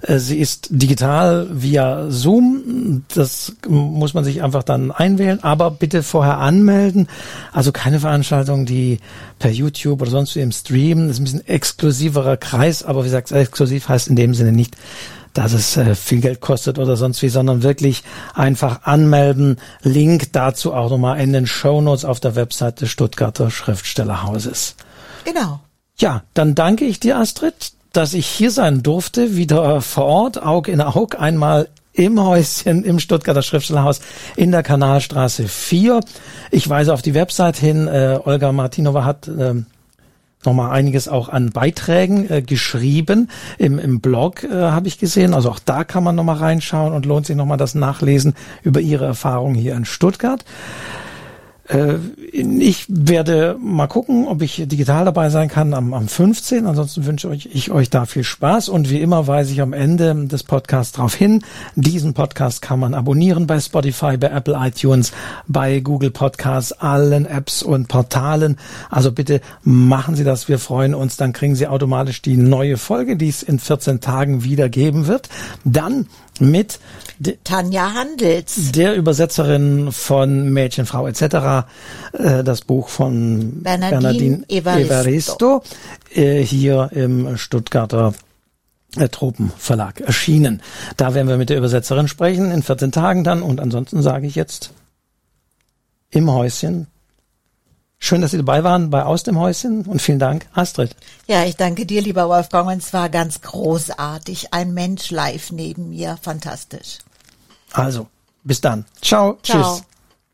Äh, sie ist digital via Zoom, das muss man sich einfach dann einwählen, aber bitte vorher anmelden. Also keine Veranstaltung, die per YouTube oder sonst wie im Stream, das ist ein bisschen exklusiverer Kreis, aber wie gesagt, exklusiv heißt in dem Sinne nicht, dass es äh, viel Geld kostet oder sonst wie, sondern wirklich einfach anmelden. Link dazu auch nochmal in den Show Notes auf der Website des Stuttgarter Schriftstellerhauses. Genau. Ja, dann danke ich dir, Astrid, dass ich hier sein durfte, wieder vor Ort, Aug in Aug, einmal im Häuschen im Stuttgarter Schriftstellerhaus in der Kanalstraße 4. Ich weise auf die Website hin. Äh, Olga Martinova hat äh, nochmal einiges auch an Beiträgen äh, geschrieben. Im, im Blog äh, habe ich gesehen. Also auch da kann man nochmal reinschauen und lohnt sich nochmal das Nachlesen über ihre Erfahrungen hier in Stuttgart. Äh, ich werde mal gucken, ob ich digital dabei sein kann am, am 15. Ansonsten wünsche ich, ich euch da viel Spaß und wie immer weise ich am Ende des Podcasts darauf hin. Diesen Podcast kann man abonnieren bei Spotify, bei Apple iTunes, bei Google Podcasts, allen Apps und Portalen. Also bitte machen Sie das. Wir freuen uns. Dann kriegen Sie automatisch die neue Folge, die es in 14 Tagen wieder geben wird. Dann mit Tanja Handels, der Übersetzerin von Mädchenfrau etc. Äh, das Buch von Bernardine, Bernardine Evaristo, Evaristo äh, hier im Stuttgarter äh, Tropenverlag erschienen. Da werden wir mit der Übersetzerin sprechen in 14 Tagen dann und ansonsten sage ich jetzt im Häuschen Schön, dass Sie dabei waren bei Aus dem Häuschen und vielen Dank, Astrid. Ja, ich danke dir, lieber Wolfgang, und es war ganz großartig. Ein Mensch live neben mir, fantastisch. Also, bis dann. Ciao, Ciao. tschüss.